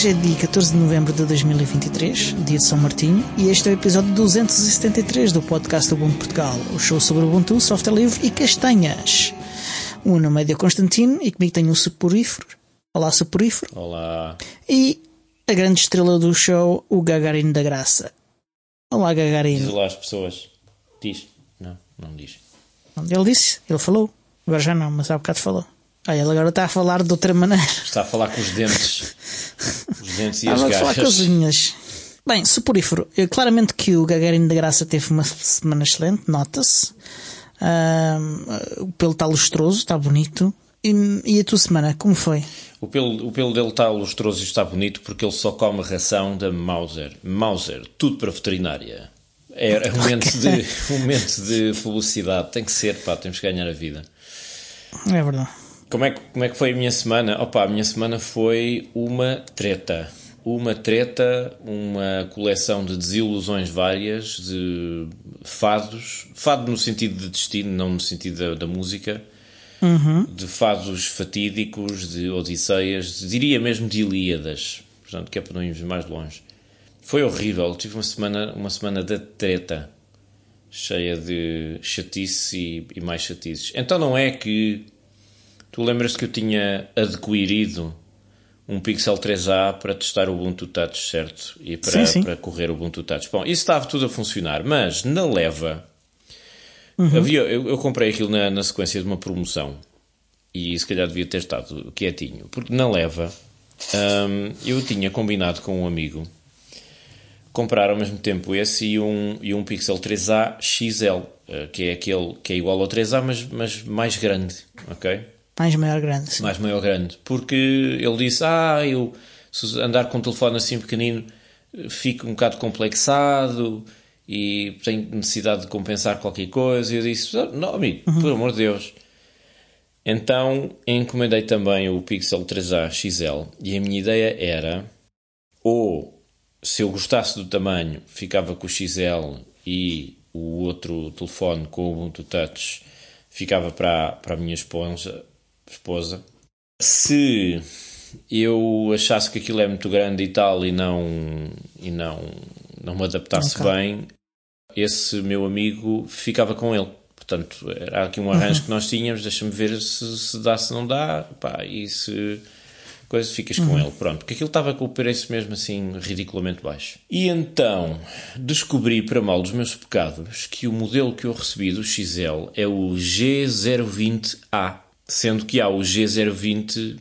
Hoje é dia 14 de novembro de 2023, dia de São Martinho, e este é o episódio 273 do podcast Ubuntu Portugal, o show sobre Ubuntu, software livre e castanhas. O meu nome é Dio Constantino e comigo tenho o Suporífero. Olá, Suporífero. Olá. E a grande estrela do show, o Gagarino da Graça. Olá, Gagarino. Diz lá as pessoas. Diz. Não, não diz. Ele disse, ele falou. Agora já não, mas há bocado falou. Olha, ele agora está a falar de outra maneira. Está a falar com os dentes. os dentes e as vai falar com as garras. unhas. Bem, suporífero. eh, Claramente que o Gagarin da Graça teve uma semana excelente, nota-se. Ahm, o pelo está lustroso, está bonito. E, e a tua semana, como foi? O pelo, o pelo dele está lustroso e está bonito porque ele só come ração da Mauser. Mauser, tudo para veterinária. É, é um, momento de, um momento de felicidade. Tem que ser, pá, temos que ganhar a vida. É verdade. Como é, que, como é que foi a minha semana? Opa, a minha semana foi uma treta. Uma treta, uma coleção de desilusões várias, de fados. Fado no sentido de destino, não no sentido da, da música. De fados fatídicos, de odisseias, diria mesmo de Ilíadas. Portanto, que é para não irmos mais longe. Foi horrível. Tive uma semana, uma semana de treta. Cheia de chatice e, e mais chatices. Então não é que Tu lembras que eu tinha adquirido um Pixel 3a para testar o Ubuntu Touch, certo? E para, Sim, sim. para correr o Ubuntu Touch. Bom, isso estava tudo a funcionar, mas na leva havia, eu, eu comprei aquilo na, na sequência de uma promoção e se calhar devia ter estado quietinho, porque na leva hum, eu tinha combinado com um amigo comprar ao mesmo tempo esse e um, e um Pixel 3a XL, eh, que é aquele que é igual ao 3a, mas, mas mais grande, ok? Mais maior grande. sim. mais maior grande, porque ele disse: Ah, eu se andar com um telefone assim pequenino fico um bocado complexado e tenho necessidade de compensar qualquer coisa. E eu disse: "Ah, Não, amigo, por amor de Deus. Então encomendei também o Pixel 3a XL e a minha ideia era: ou se eu gostasse do tamanho, ficava com o XL e o outro telefone com o Ubuntu Touch ficava para, para a minha esposa, esposa. Se eu achasse que aquilo é muito grande e tal e não, e não, não me adaptasse Ok. bem, esse meu amigo ficava com ele. Portanto, era aqui um arranjo que nós tínhamos, deixa-me ver se, se dá, se não dá, pá, e se coisa, ficas com ele, pronto. Porque aquilo estava com o preço mesmo assim ridiculamente baixo. E então, descobri para mal dos meus pecados que o modelo que eu recebi do XL é o G020A, sendo que há o G020B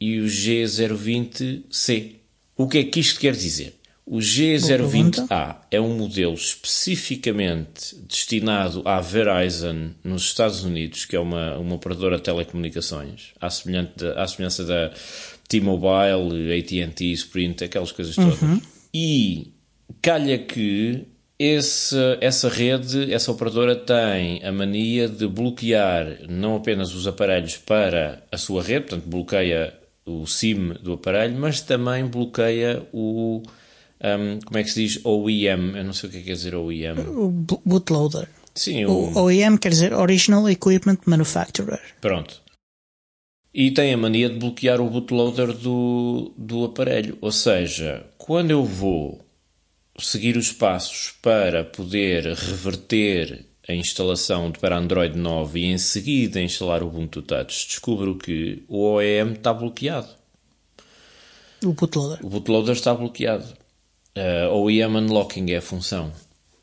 e o G020C. O que é que isto quer dizer? O G020A é um modelo especificamente destinado à Verizon nos Estados Unidos, que é uma, uma operadora de telecomunicações, à, semelhante à semelhança da T-Mobile, AT&T, Sprint, aquelas coisas todas. E calha que esse, essa rede, essa operadora tem a mania de bloquear não apenas os aparelhos para a sua rede, portanto bloqueia o SIM do aparelho, mas também bloqueia o um, como é que se diz OEM? Eu não sei o que é que quer dizer OEM. O bo- bootloader. Sim, o, O OEM quer dizer Original Equipment Manufacturer. Pronto. E tem a mania de bloquear o bootloader do, do aparelho. Ou seja, quando eu vou seguir os passos para poder reverter a instalação para Android 9 e em seguida instalar o Ubuntu Touch, descubro que o OEM está bloqueado. O bootloader. O bootloader está bloqueado. Uh, OEM Unlocking é a função.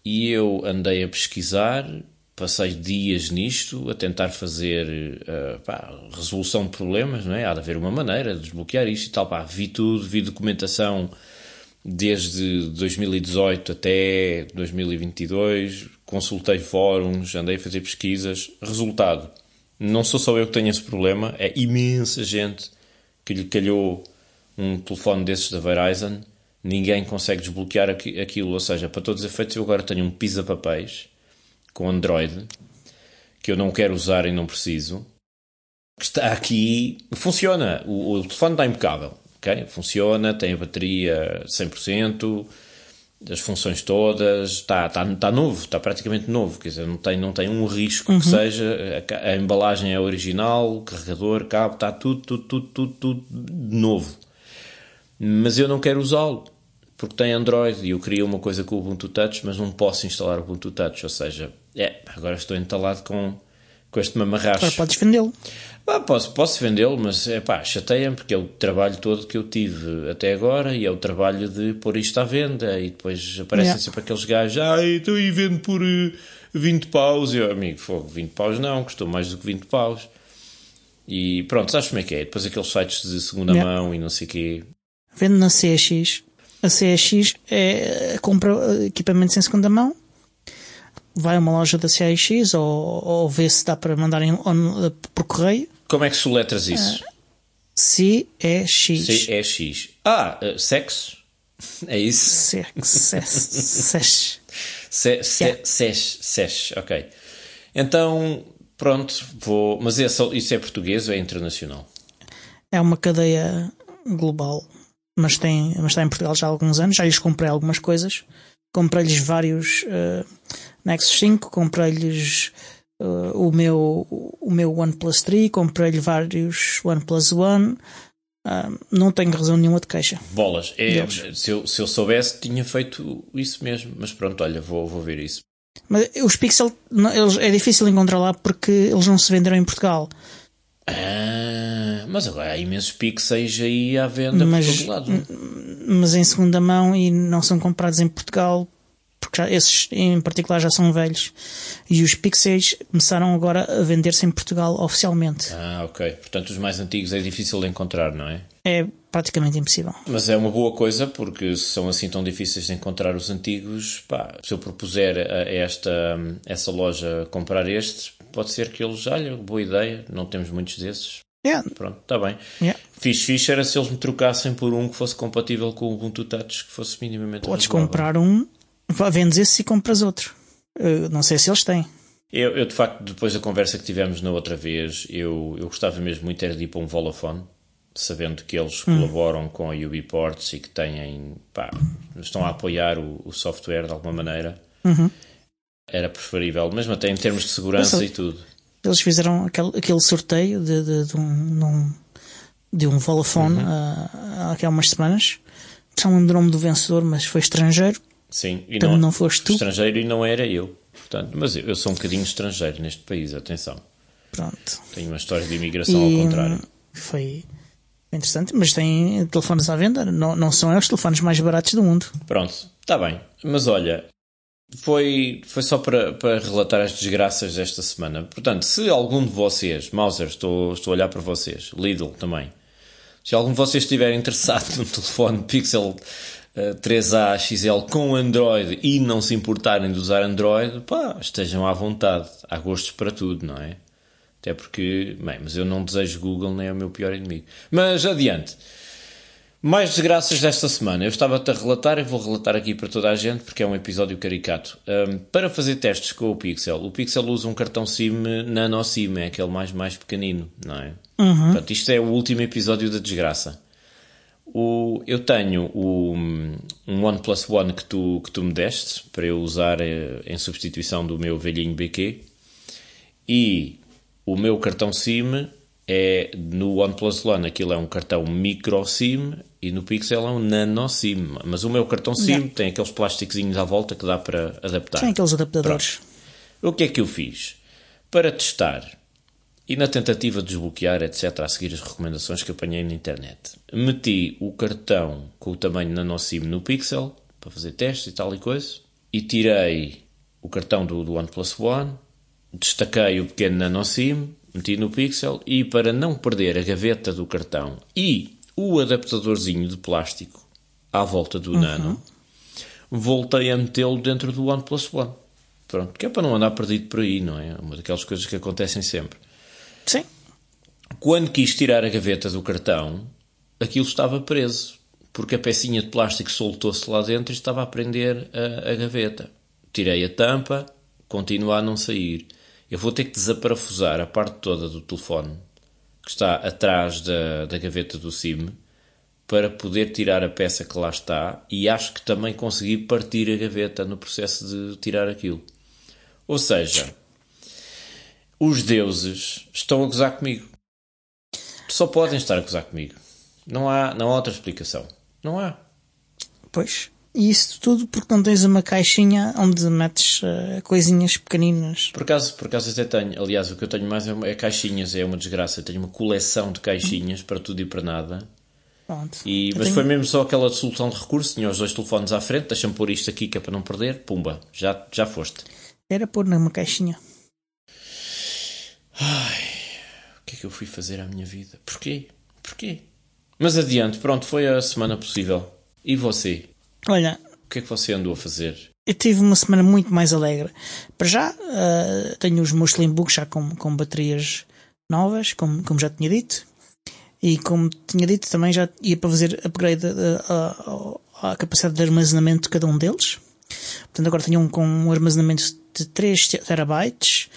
E eu andei a pesquisar, passei dias nisto, a tentar fazer uh, pá, resolução de problemas, não é? Há de haver uma maneira de desbloquear isto e tal. Pá, vi tudo, vi documentação desde 2018 até 2022, consultei fóruns, andei a fazer pesquisas. Resultado, não sou só eu que tenho esse problema, é imensa gente que lhe calhou um telefone desses da Verizon, ninguém consegue desbloquear aqui- aquilo. Ou seja, para todos os efeitos, eu agora tenho um pisa-papéis com Android que eu não quero usar e não preciso. Que está aqui, funciona. O, o telefone está impecável. Ok? Funciona, tem a bateria 100%, as funções todas, está, está, está novo, está praticamente novo, quer dizer, não tem, não tem um risco que seja, a, a embalagem é original, o carregador, cabo, está tudo, tudo, tudo, tudo, tudo novo. mas eu não quero usá-lo porque tem Android e eu queria uma coisa com o Ubuntu Touch, mas não posso instalar o Ubuntu Touch. Ou seja, é, agora estou entalado com, com este mamarracho. Agora podes vendê-lo. Ah, posso, posso vendê-lo, mas é pá, chateia-me porque é o trabalho todo que eu tive até agora e é o trabalho de pôr isto à venda e depois aparecem yeah. sempre aqueles gajos, ah, então e vendo por uh, eh, 20 paus. E eu, amigo, fogo, 20 paus não, custou mais do que 20 paus. E pronto, sabes como é que é? Depois aqueles sites de segunda yeah. mão e não sei o quê. Vendo na CX. A CX é compra equipamentos em segunda mão, vai a uma loja da CX ou, ou vê se dá para mandar em, on, por correio. Como é que soletras isso? C-E-X. C-E-X. Ah, uh, sexo? É isso? Sexo. Sesh. Sesh. Ok. Então, pronto, vou. Mas isso é português ou é internacional? É uma cadeia global mas, tem, mas está em Portugal já há alguns anos. Já lhes comprei algumas coisas. Comprei-lhes vários uh, Nexus 5, comprei-lhes uh, o, meu, o meu OnePlus 3, comprei-lhe vários OnePlus One. Uh, não tenho razão nenhuma de queixa. Bolas, é, se, eu, se eu soubesse, tinha feito isso mesmo. Mas pronto, olha, vou, vou ver isso. Mas os Pixel eles, é difícil encontrar lá porque eles não se venderam em Portugal. Ah, mas agora há imensos pixels aí à venda mas, por todo lado. Mas em segunda mão e não são comprados em Portugal, porque já, esses em particular já são velhos. E os pixels começaram agora a vender-se em Portugal oficialmente. Ah, ok. Portanto, os mais antigos é difícil de encontrar, não é? É praticamente impossível. Mas é uma boa coisa porque se são assim tão difíceis de encontrar os antigos, pá, se eu propuser a esta essa loja comprar este, pode ser que eles, olha, boa ideia, não temos muitos desses. Yeah. Pronto, está bem. Yeah. Fixe era se eles me trocassem por um que fosse compatível com o Ubuntu Touch, que fosse minimamente Podes comprar um, vendes esse e compras outro. Eu não sei se eles têm. Eu, eu, de facto, depois da conversa que tivemos na outra vez, eu, eu gostava mesmo muito de ir para um Volafone, sabendo que eles hum. colaboram com a Ubiports e que têm, pá, estão a apoiar o, o software de alguma maneira. Uhum era preferível, mesmo até em termos de segurança e tudo. Eles fizeram aquele, aquele sorteio de, de, de um, de um Vodafone uhum. há, há umas semanas. Não lembro o nome do vencedor, mas foi estrangeiro. Sim, e não, não foste tu. Estrangeiro e não era eu. Portanto, mas eu, eu sou um bocadinho estrangeiro neste país, atenção. Pronto. Tenho uma história de imigração e, ao contrário. Foi interessante, mas tem telefones à venda, não, não são os telefones mais baratos do mundo. Pronto, está bem. Mas olha, foi, foi só para, para relatar as desgraças desta semana. Portanto, se algum de vocês, Mauser, estou, estou a olhar para vocês, Lidl também, se algum de vocês estiver interessado num telefone Pixel 3A XL com Android e não se importarem de usar Android, pá, estejam à vontade. Há gostos para tudo, não é? Até porque, bem, mas eu não desejo Google, nem é o meu pior inimigo. Mas adiante. Mais desgraças desta semana. Eu estava-te a relatar e vou relatar aqui para toda a gente porque é um episódio caricato. Um, para fazer testes com o Pixel, o Pixel usa um cartão SIM nano SIM, é aquele mais, mais pequenino, não é? Uhum. Portanto, isto é o último episódio da desgraça. O, eu tenho o, um OnePlus One que tu, que tu me deste para eu usar eh, em substituição do meu velhinho BQ e o meu cartão SIM é no OnePlus One aquilo é um cartão micro SIM e no Pixel é um nano SIM. Mas o meu cartão SIM Não. tem aqueles plásticozinhos à volta que dá para adaptar. Tem aqueles adaptadores. Pronto. O que é que eu fiz? Para testar e na tentativa de desbloquear, etc., a seguir as recomendações que apanhei na internet, meti o cartão com o tamanho nano SIM no Pixel para fazer testes e tal e coisa e tirei o cartão do, do OnePlus One, destaquei o pequeno nano SIM, meti no Pixel e para não perder a gaveta do cartão e o adaptadorzinho de plástico à volta do uhum. Nano, voltei a metê-lo dentro do OnePlus One. Pronto, que é para não andar perdido por aí, não é? Uma daquelas coisas que acontecem sempre. Sim. Quando quis tirar a gaveta do cartão, aquilo estava preso, porque a pecinha de plástico soltou-se lá dentro e estava a prender a, a gaveta. Tirei a tampa, continua a não sair. Eu vou ter que desaparafusar a parte toda do telefone que está atrás da, da gaveta do SIM para poder tirar a peça que lá está e acho que também consegui partir a gaveta no processo de tirar aquilo. Ou seja, os deuses estão a gozar comigo. Só podem estar a gozar comigo. Não há, não há outra explicação. Não há. Pois. E isso tudo porque não tens uma caixinha onde metes uh, coisinhas pequeninas. Por acaso, por acaso até tenho. Aliás, o que eu tenho mais é, é caixinhas, é uma desgraça. Eu tenho uma coleção de caixinhas para tudo e para nada. Pronto. E, mas tenho... foi mesmo só aquela solução de recurso. Tinha os dois telefones à frente, deixa-me pôr isto aqui que é para não perder. Pumba, já, já foste. Era pôr numa caixinha. Ai, o que é que eu fui fazer à minha vida? Porquê? Porquê? Mas adiante, pronto, foi a semana possível. E você? Olha. O que é que você andou a fazer? Eu tive uma semana muito mais alegre. Para já, uh, tenho os meus Slimbooks já com, com baterias novas, como, como já tinha dito. E como tinha dito, também já ia para fazer upgrade à capacidade de armazenamento de cada um deles. Portanto, agora tenho um com um armazenamento de 3 terabytes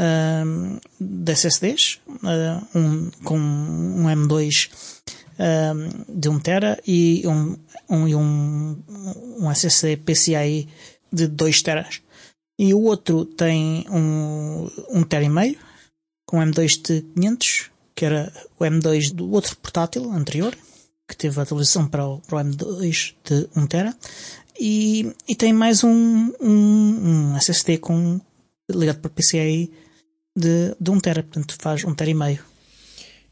um, de SSDs, uh, um, com um M2 um, de 1 tera e um, um, um, um SSD PCIe de 2 teras. E o outro tem um, um tera e meio, com M2 de 500, que era o M2 do outro portátil anterior, que teve a atualização para o, para o M2 de 1 tera. E, e tem mais um, um, um SSD com, ligado para PCIe de, de 1 tera, portanto faz 1 tera e meio.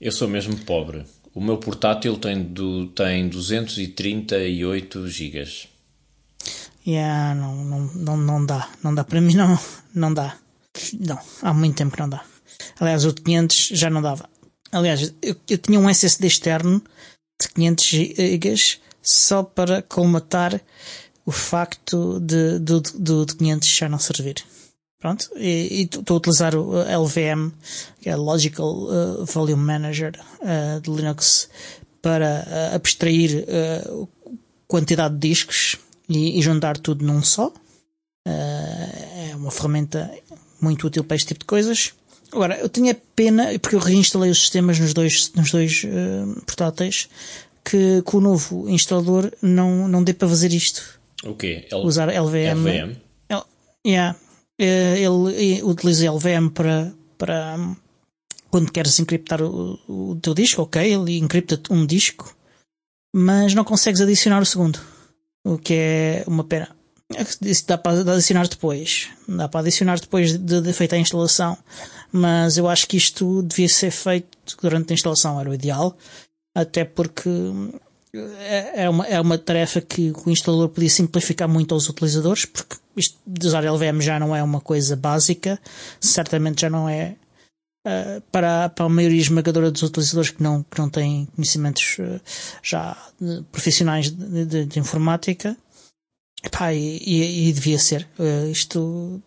Eu sou mesmo pobre. O meu portátil tem, do, tem 238 gigas. Yeah, não, não, não, não dá. Não dá para mim, não, não dá. Não, há muito tempo que não dá. Aliás, o 500 já não dava. Aliás, eu, eu tinha um SSD externo de 500 gigas só para colmatar o facto de, do, do, do 500 já não servir. Pronto, e estou a utilizar o LVM, que é Logical uh, Volume Manager uh, de Linux, para uh, abstrair uh, quantidade de discos e, e, juntar tudo num só. é uma ferramenta muito útil para este tipo de coisas. Agora, eu tinha pena, porque eu reinstalei os sistemas nos dois, nos dois portáteis, que com o novo instalador não, não dê para fazer isto. O quê? L Usar LVM. LVM? L yeah ele utiliza LVM para, para quando queres encriptar o, o teu disco, ok, ele encripta um disco, mas não consegues adicionar o segundo, o que é uma pena. Isso dá para adicionar depois, dá para adicionar depois de, de feita a instalação, mas eu acho que isto devia ser feito durante a instalação, era o ideal, até porque é, é uma, é uma tarefa que o instalador podia simplificar muito aos utilizadores, porque isto de usar LVM já não é uma coisa básica, certamente já não é uh, para, para a maioria esmagadora dos utilizadores que não, que não têm conhecimentos uh, já uh, profissionais de, de, de, informática. Epá, e, e, e, devia ser. isto,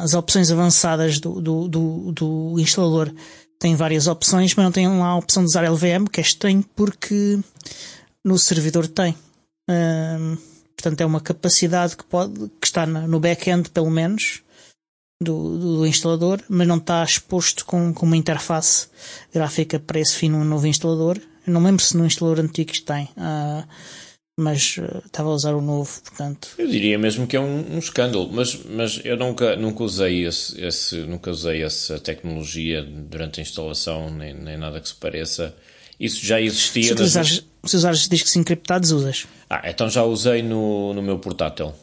as opções avançadas do, do, do, do instalador tem várias opções, mas não tem lá a opção de usar LVM, que é estranho porque no servidor tem. Portanto, é uma capacidade que, pode, que está no back-end, pelo menos, do, do, instalador, mas não está exposto com, com uma interface gráfica para esse fim no novo instalador. Eu não lembro se no instalador antigo tem. Uh, mas uh, estava a usar o novo, portanto. Eu diria mesmo que é um, um escândalo, mas, mas eu nunca, nunca usei esse, esse, nunca usei essa tecnologia durante a instalação, nem, nem nada que se pareça. Isso já existia. Se nas... se usares discos encriptados, usas. Ah, então já usei no, no meu portátil.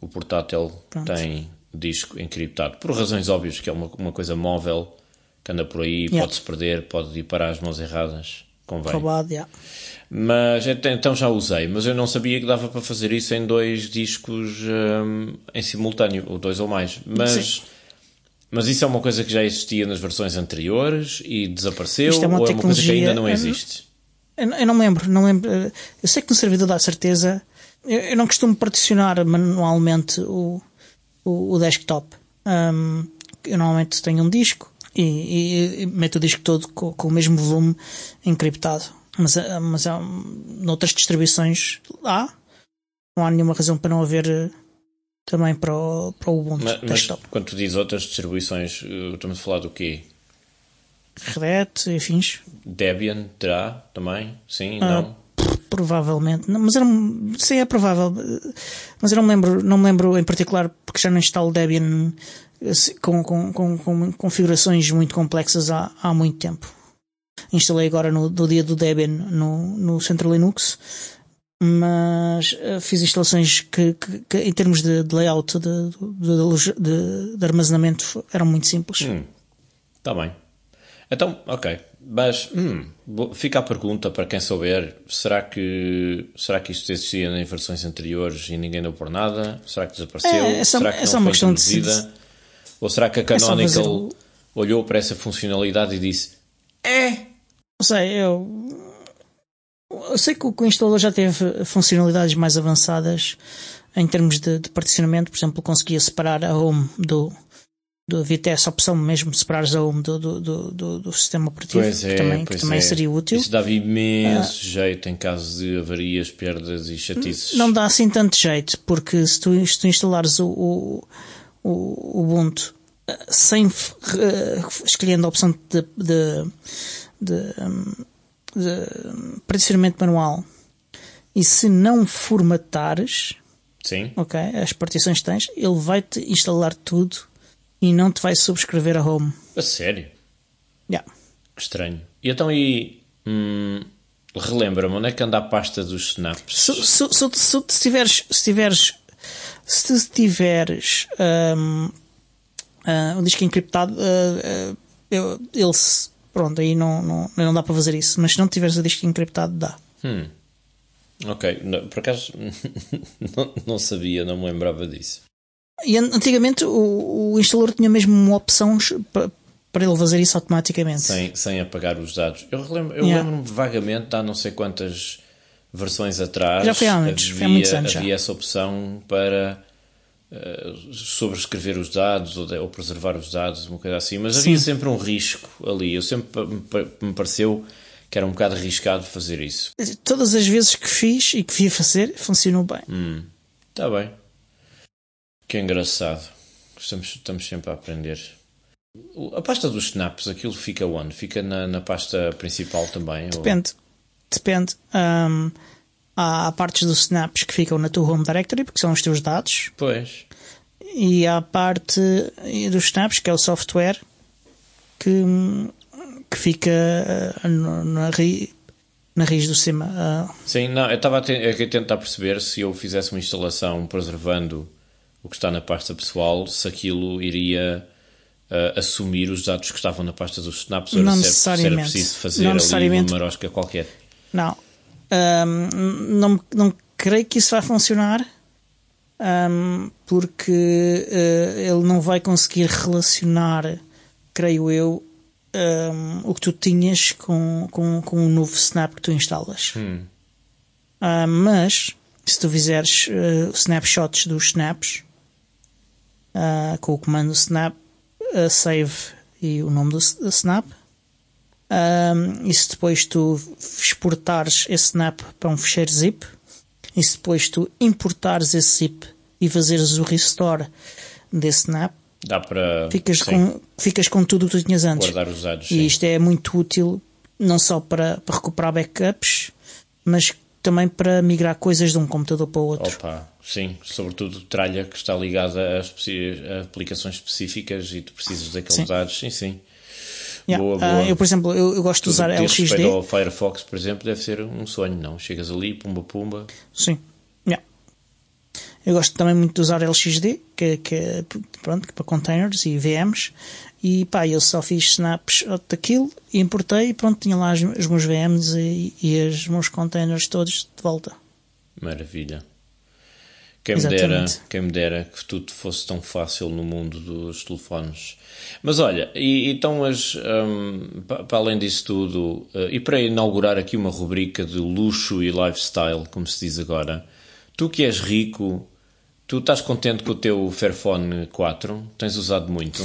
O portátil Pronto. tem disco encriptado. Por razões óbvias, que é uma, uma coisa móvel que anda por aí, yeah. pode-se perder, pode ir para as mãos erradas. Convém. Roubado, yeah. Mas então já usei, mas eu não sabia que dava para fazer isso em dois discos um, em simultâneo, ou dois ou mais. Mas, mas isso é uma coisa que já existia nas versões anteriores e desapareceu, é ou é uma coisa que ainda não existe? Eu, eu não lembro, não lembro. Eu sei que no servidor dá certeza. Eu, eu não costumo particionar manualmente o, o, o desktop. Um, eu normalmente tenho um disco e, e, e meto o disco todo com, com o mesmo volume encriptado mas, eh, mas há, noutras distribuições há. Não há nenhuma razão para não haver eh, também para o, para o Ubuntu mas, desktop. Mas quando tu dizes outras distribuições, eh, estamos a falar do quê? Red Hat, afins. Debian terá também? Sim, ah, não? Provavelmente, mas era, sim, é provável. Mas eu não me lembro, não me lembro em particular porque já não instalo Debian com, com, com, com configurações muito complexas há, há muito tempo instalei agora no, no dia do Debian no, no Central Linux mas uh, fiz instalações que, que, que, em termos de, de layout, de, de, de, armazenamento, eram muito simples. Está hum, bem. Então, ok. Mas hum, fica a pergunta para quem souber: será que, será que isto existia em versões anteriores e ninguém deu por nada? Será que desapareceu? É, essa, será que não é uma questão introduzida? de Ou será que a Canonical é olhou para essa funcionalidade e disse: É? Não sei, eu eu sei que o instalador já teve funcionalidades mais avançadas em termos de, de particionamento, por exemplo, conseguia separar a home do, do havia até essa opção mesmo de separar a home do, do, do, do sistema operativo, pois é, que também, que também é. seria útil. Isso dava imenso ah, jeito em caso de avarias, perdas e chatices. Não dá assim tanto jeito, porque se tu, se tu instalares o, o, o Ubuntu ah, sem uh, escolhendo a opção de, de, de de manual e se não formatares Sim. ok as partições tens, ele vai-te instalar tudo e não te vai subscrever a home. A sério? Yeah. Estranho. E então aí hum, relembra-me onde é que anda a pasta dos snaps? Se, se, se, se, se tiveres se tiveres se tiveres um, uh, um disco encriptado uh, uh, ele Pronto, aí não, não, não dá para fazer isso. Mas se não tiveres o disco encriptado, dá. Hum. Ok, não, por acaso não, não sabia, não me lembrava disso. E antigamente o, o instalador tinha mesmo uma opção para, para ele fazer isso automaticamente. Sem, sem apagar os dados. Eu, lembro, eu yeah. lembro-me vagamente, há não sei quantas versões atrás. Já foi há muitos, havia, foi há muitos anos. Havia já. essa opção para uh, sobrescrever os dados ou, de, ou, preservar os dados, uma coisa assim, mas Sim. havia sempre um risco ali. Eu sempre me, pareceu que era um bocado arriscado fazer isso. Todas as vezes que fiz e que via fazer, funcionou bem. Hum, tá bem. Que engraçado. Estamos, estamos sempre a aprender. A pasta dos snaps, aquilo fica onde? Fica na, na pasta principal também? Depende. Ou... Depende. Um, há partes dos snaps que ficam na tua home directory, porque são os teus dados. Pois. E há a parte dos snaps, que é o software, que, que fica uh, na, na, na raiz do. Uh. Sim, não, eu estava a, a tentar perceber se eu fizesse uma instalação preservando o que está na pasta pessoal, se aquilo iria uh, assumir os dados que estavam na pasta dos snaps ou não se, necessariamente. era preciso fazer não ali uma marosca qualquer. Não, um, não, não creio que isso vai funcionar um, porque uh, ele não vai conseguir relacionar, creio eu, um, o que tu tinhas com, com, com o novo snap que tu instalas. Hum. Uh, mas se tu fizeres uh, snapshots dos snaps uh, com o comando snap, save e o nome do snap, um, e se depois tu exportares esse snap para um fecheiro zip, e se depois tu importares esse zip e fazeres o restore desse snap, Dá para, ficas, com, ficas com tudo o que tu tinhas antes. Guardar os dados. E isto é muito útil não só para, para recuperar backups, mas também para migrar coisas de um computador para o outro. Opa, sim, sobretudo tralha que está ligada a, a aplicações específicas e tu precisas daqueles sim. dados. Sim, sim. Yeah. Boa, boa. Uh, eu, por exemplo, eu, eu gosto Tudo de usar LXD. ao Firefox, por exemplo, deve ser um sonho, não? Chegas ali, pumba, pumba. Sim. Yeah. Eu gosto também muito de usar LXD, que, que pronto, para containers e VMs. E pá, eu só fiz snaps daquilo, importei e pronto, tinha lá os, os meus VMs e, e os meus containers todos de volta. Maravilha. Quem me, dera, quem me dera que tudo fosse tão fácil no mundo dos telefones. Mas olha, e, então, as, um, para além disso tudo, uh, e para inaugurar aqui uma rubrica de luxo e lifestyle, como se diz agora, tu que és rico, tu estás contente com o teu Fairphone 4? Tens usado muito?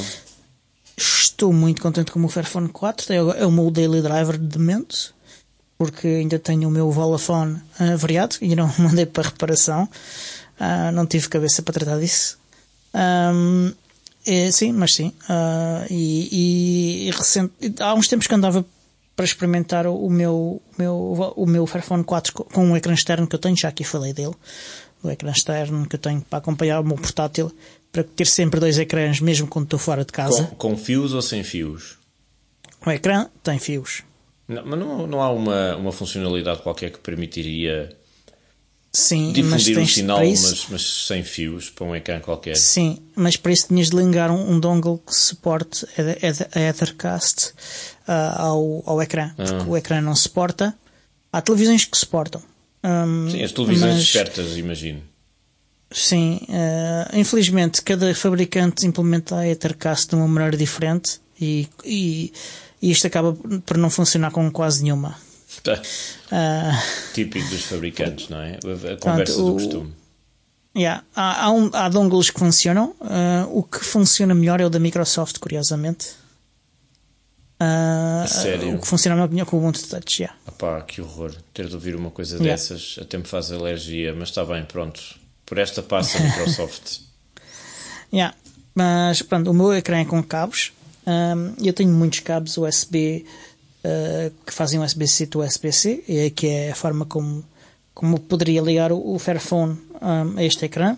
Estou muito contente com o meu Fairphone 4, é o meu daily driver de momento porque ainda tenho o meu Volafone avariado, ainda não mandei para reparação. Uh, não tive cabeça para tratar disso. Um, é, sim, mas sim. Uh, e, e, recente, há uns tempos que andava para experimentar o meu, o meu, o meu Fairphone 4 com um ecrã externo que eu tenho, já aqui falei dele. O ecrã externo que eu tenho para acompanhar o meu portátil, para ter sempre dois ecrãs, mesmo quando estou fora de casa. Com, com fios ou sem fios? O ecrã tem fios. Não, mas não, não há uma, uma funcionalidade qualquer que permitiria Sim, difundir o tens sinal, isso, mas, mas sem fios, para um ecrã qualquer. Sim, mas para isso tinhas de ligar um, um dongle que suporte a, a, a Ethercast ah, ao, ao ecrã, porque o ecrã não suporta. Há televisões que suportam. Hum, Sim, as televisões mas- espertas, imagino. Sim, eh, infelizmente cada fabricante implementa a Ethercast de uma maneira diferente e, e, e isto acaba por não funcionar com quase nenhuma. Tá. Ah, Típico dos fabricantes, não é? A conversa o- do costume. yeah, há, há, um- há dongles que funcionam, ah, o que funciona melhor é o da Microsoft, curiosamente. A sério? O que funciona melhor com o Ubuntu Touch, yeah. Opá, que horror. Ter de ouvir uma coisa Yeah. dessas até me faz alergia, mas está bem, pronto. Por esta passa a Microsoft. Yeah. Mas pronto, o meu ecrã é com cabos. Ahm, eu tenho muitos cabos USB ah, que fazem USB-C to USB-C, e que é a forma como, como poderia ligar o, o Fairphone ahm, a este ecrã.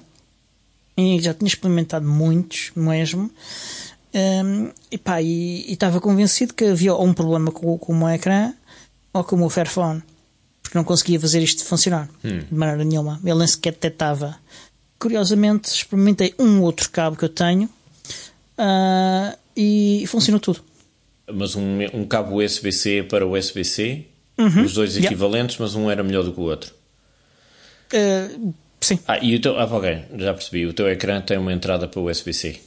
E já tinha experimentado muitos mesmo. Ahm, e pá, e estava convencido que havia um problema com, o- com o meu ecrã ou com o meu Fairphone. Porque não conseguia fazer isto funcionar de maneira nenhuma. Ele nem sequer detectava. Curiosamente, experimentei um outro cabo que eu tenho ah, e funcionou tudo. Mas um, um cabo USB-C para USB-C, os dois Uhum. Yeah. equivalentes, mas um era melhor do que o outro. Ah, sim, Ah, e o teu. Ah, ok, já percebi. O teu ecrã tem uma entrada para USB-C.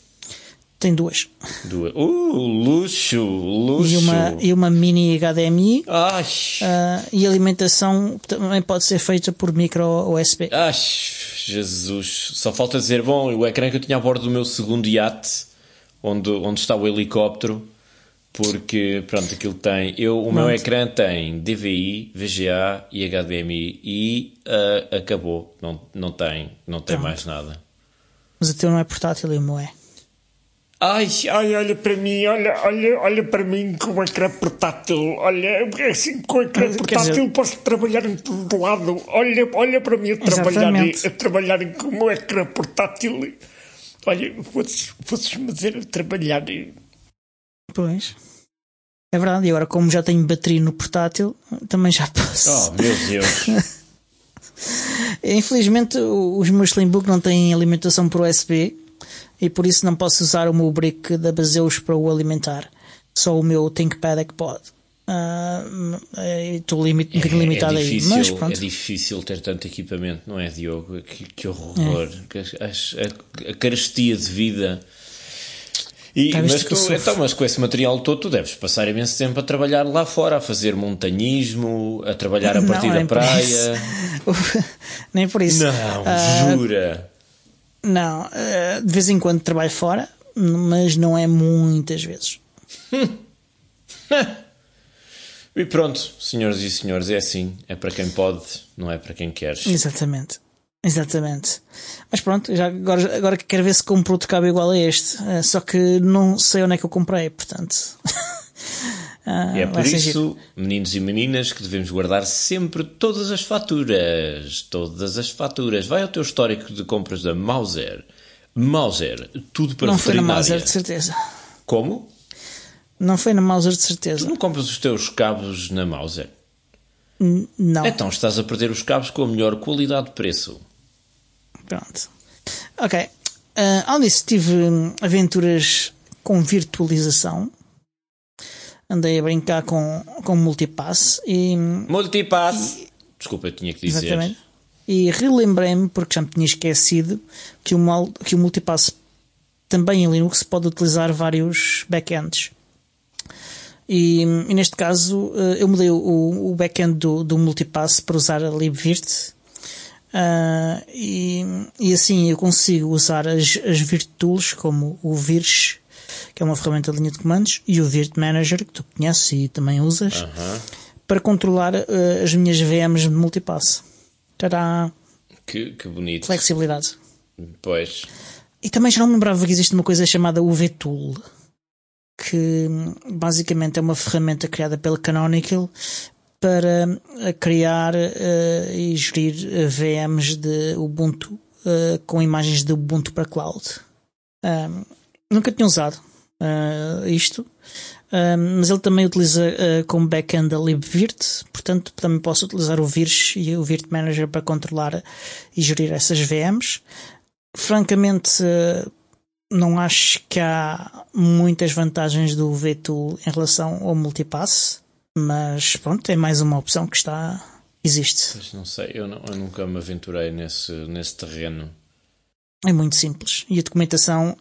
tem duas. Duas. Uh, luxo, luxo. E uma, e uma mini HDMI Ai, ah, e alimentação também pode ser feita por micro USB. ai, Jesus. Só falta dizer, bom, o ecrã que eu tinha a bordo do meu segundo iate, onde, onde está o helicóptero, porque, pronto, aquilo tem. Eu, o meu Pronto. ecrã tem DVI, VGA e HDMI e ah, acabou. Não, não tem, não tem Pronto. mais nada. Mas o teu não é portátil e o meu é. Ai, Ai, olha para mim, olha, olha, olha para mim com o ecrã portátil. Olha, assim com o ecrã portátil dizer- posso trabalhar em todo lado. Olha, olha para mim a trabalhar, a trabalhar com o meu ecrã portátil. Olha, fosses, fosses me dizer a trabalhar. Pois. É verdade, e agora como já tenho bateria no portátil, também já posso. oh meu Deus. Infelizmente os meus Slimbook não têm alimentação por USB e por isso não posso usar o meu brick da Baseus para o alimentar. Só o meu ThinkPad é que pode. Ah, eh, Estou limit, um bocadinho limitado aí. difícil, Mas é pronto. difícil ter tanto equipamento, não é, Diogo? Que, que horror. Que- A, a carestia de vida. E, viste mas, tu, então, mas com esse material todo, tu deves passar imenso tempo a trabalhar lá fora, a fazer montanhismo, a trabalhar a partir Não, da por praia. isso. Nem por isso. Não, Ah, jura? Não, eh, de vez em quando trabalho fora, mas não é muitas vezes. E pronto, senhoras e senhores, é assim. É para quem pode, não é para quem quer. Exatamente. Exatamente. Mas pronto, já agora, agora que quero ver se compro outro cabo igual a este. Eh, Só que não sei onde é que eu comprei, portanto. Ah, é por isso, meninos e meninas, que devemos guardar sempre todas as faturas. Todas as faturas. Vai ao teu histórico de compras da Mauser. Mauser, tudo para Não foi na. Mauser, de certeza. Como? Não foi na Mauser, de Tu certeza. não compras os teus cabos na Mauser? N- Não. Então estás a perder os cabos com a melhor qualidade de preço. Pronto. Ok. Ah, além disso, tive aventuras com virtualização. Andei a brincar com, com multipass e. Multipass. Desculpa, eu tinha que dizer. Exatamente. E relembrei-me, porque já me tinha esquecido, que o, mal, que o multipass também em Linux pode utilizar vários backends. E, e neste caso eh, eu mudei o, o backend do, do multipass para usar a libvirt. Ah, e, e assim eu consigo usar as, as virtuals como o Virch, que é uma ferramenta de linha de comandos, e o Virt Manager, que tu conheces e também usas, Aham. para controlar eh, as minhas VMs de multipass. Tadá! Que, que bonito. Flexibilidade. Pois. E também já não me lembrava que existe uma coisa chamada UV-Tool, que hum, basicamente é uma ferramenta criada pela Canonical para eh, criar eh, e gerir eh, VMs de Ubuntu eh, com imagens de Ubuntu para cloud. Ahm, nunca tinha usado, uh, isto. Uh, mas ele também utiliza uh, como backend a libvirt, portanto também posso utilizar o Virch e o Virt Manager para controlar e gerir essas VMs. Francamente, não acho que há muitas vantagens do VTool em relação ao multipass, mas pronto, é mais uma opção que está existe. Mas não sei, eu, não, eu nunca me aventurei nesse, nesse terreno. É muito simples e a documentação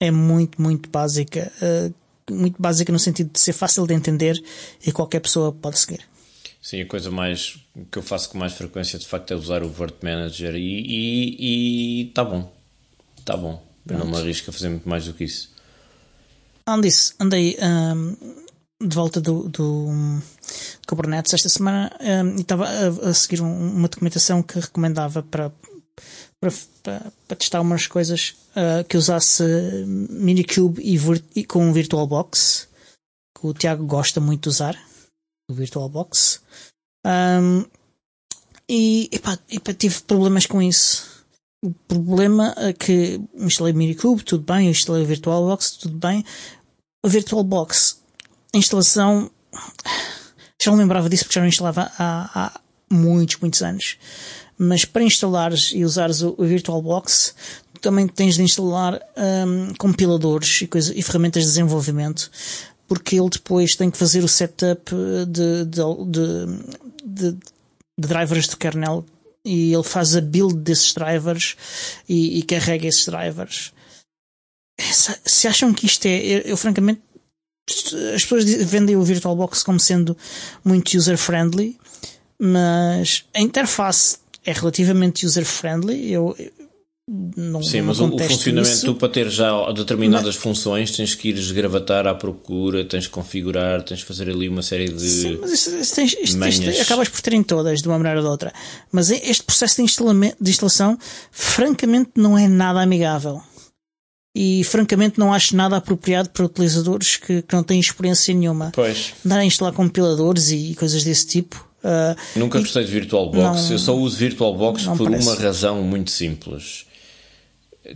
é muito, muito básica. Uh, muito básica no sentido de ser fácil de entender e qualquer pessoa pode seguir. Sim, a coisa mais que eu faço com mais frequência de facto é usar o Word Manager e está bom. Está bom. Não me arrisco a fazer muito mais do que isso. Andei um, de volta do, do Kubernetes esta semana um, e estava a, a seguir um, uma documentação que recomendava para, para, para, para testar umas coisas uh, que usasse Minikube e, e com VirtualBox, que o Tiago gosta muito de usar, o VirtualBox. Um, e epá, epá, tive problemas com isso o problema é que instalei Minikube, tudo bem, instalei o VirtualBox, tudo bem. O VirtualBox, a instalação, já não lembrava disso porque já não instalava há, há muitos, muitos anos. Mas para instalares e usares o, VirtualBox, também tens de instalar um, compiladores e, coisa, e ferramentas de desenvolvimento, porque ele depois tem que fazer o setup de, de, de, de drivers de kernel e ele faz a build desses drivers e, e carrega esses drivers. Se, se acham que isto é, eu, eu, francamente, as pessoas vendem o VirtualBox como sendo muito user-friendly, mas a interface é relativamente user-friendly. Eu, não, Sim, mas o, funcionamento, isso. tu para ter já determinadas mas, funções tens que ir esgravatar à procura, tens que configurar, tens que fazer ali uma série de. Sim, mas isto, isto, isto, isto acabas por ter em todas, de uma maneira ou de outra. Mas este processo de, de instalação, francamente, não é nada amigável. E francamente não acho nada apropriado para utilizadores que, que não têm experiência nenhuma. Pois. Andar a instalar compiladores e coisas desse tipo. Uh, Nunca gostei de VirtualBox. Não, Eu só uso VirtualBox por parece. uma razão muito simples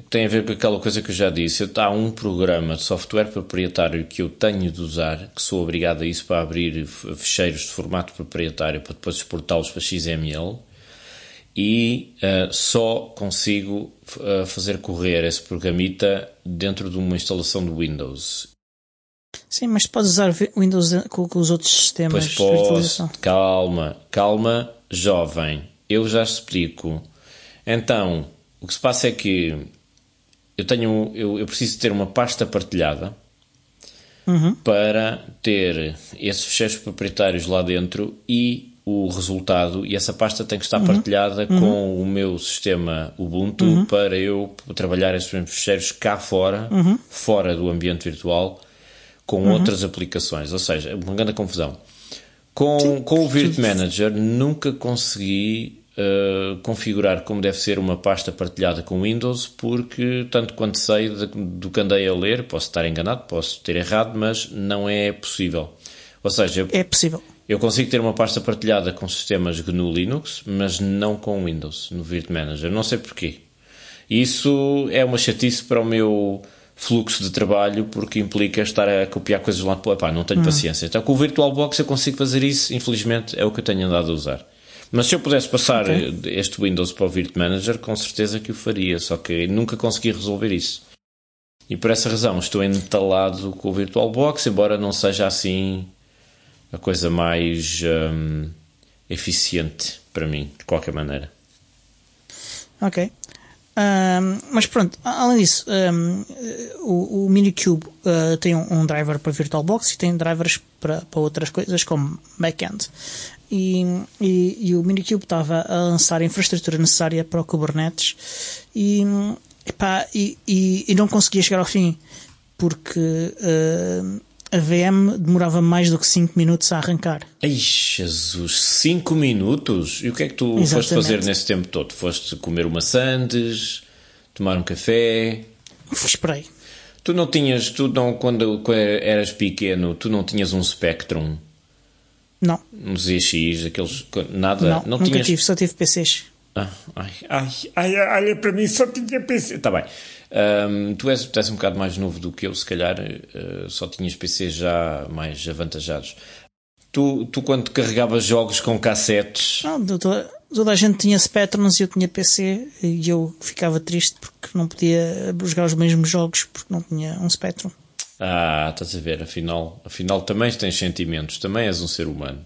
tem a ver com aquela coisa que eu já disse. Há um programa de software proprietário que eu tenho de usar, que sou obrigado a isso para abrir fecheiros de formato proprietário para depois exportá-los para XML e uh, só consigo uh, fazer correr esse programita dentro de uma instalação de Windows. Sim, mas podes usar Windows com, com os outros sistemas pois de posso. Calma, calma, jovem. Eu já explico. Então, o que se passa é que eu tenho eu, eu preciso ter uma pasta partilhada uhum. para ter esses fecheiros proprietários lá dentro e o resultado e essa pasta tem que estar uhum. partilhada uhum. com o meu sistema Ubuntu uhum. para eu trabalhar esses mesmos fecheiros cá fora, uhum. fora do ambiente virtual, com uhum. outras aplicações. Ou seja, uma grande confusão. Com, com o Virt Manager nunca consegui uh, configurar como deve ser uma pasta partilhada com Windows, porque, tanto quanto sei de, do que andei a ler, posso estar enganado, posso ter errado, mas não é possível. Ou seja, é possível. Eu consigo ter uma pasta partilhada com sistemas GNU Linux, mas não com Windows, no Virt Manager. Não sei porquê. Isso é uma chatice para o meu fluxo de trabalho porque implica estar a copiar coisas lá para lá. Não tenho hum. paciência. Então com o VirtualBox eu consigo fazer isso, infelizmente é o que eu tenho andado a usar. Mas se eu pudesse passar okay. este Windows para o Virt Manager, com certeza que o faria, só que nunca consegui resolver isso. E por essa razão estou entalado com o VirtualBox, embora não seja assim a coisa mais um, eficiente para mim, de qualquer maneira. Ok. Um, mas pronto, além disso, um, o, o Minikube uh, tem um, um, driver para VirtualBox e tem drivers para, para outras coisas como backend e, e, e o Minikube estava a lançar a infraestrutura necessária para o Kubernetes e, epá, e, e, e não conseguia chegar ao fim porque uh, a VM demorava mais do que 5 minutos a arrancar. Ai Jesus, 5 minutos? E o que é que tu Exatamente. foste fazer nesse tempo todo? Foste comer uma sandes, tomar um café? Esperei. Tu não tinhas, tu não, quando, quando eras pequeno, tu não tinhas um Spectrum? Não. Um ZX, aqueles. Nada. Não, não nunca tinhas... tive, só tive PCs. Ah, ai, ai, ai, olha, para mim só tinha PC. Está bem. Um, tu, és, tu és um bocado mais novo do que eu, se calhar uh, só tinhas PC já mais avantajados. Tu, tu quando carregavas jogos com cassetes. Não, toda, toda a gente tinha Spectrums e eu tinha PC e eu ficava triste porque não podia jogar os mesmos jogos porque não tinha um Spectrum. Ah, estás a ver, afinal, afinal também tens sentimentos, também és um ser humano.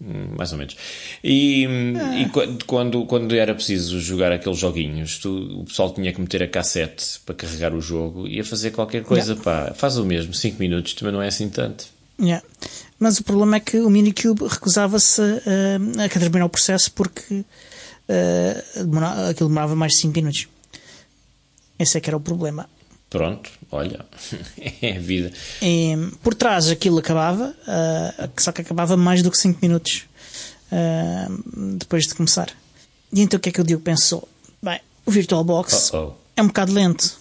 Hum, mais ou menos. E, ah. e quando, quando era preciso jogar aqueles joguinhos, tu, o pessoal tinha que meter a cassete para carregar o jogo e ia fazer qualquer coisa. Yeah. Pá, faz o mesmo, 5 minutos também não é assim tanto. Yeah. Mas o problema é que o Minicube recusava-se uh, a terminar o processo porque uh, aquilo demorava mais de 5 minutos. Esse é que era o problema. Pronto, olha, é a vida. E, por trás aquilo acabava, uh, só que acabava mais do que 5 minutos uh, depois de começar. E então o que é que o Diogo pensou? Bem, o VirtualBox uh -oh. é um bocado lento.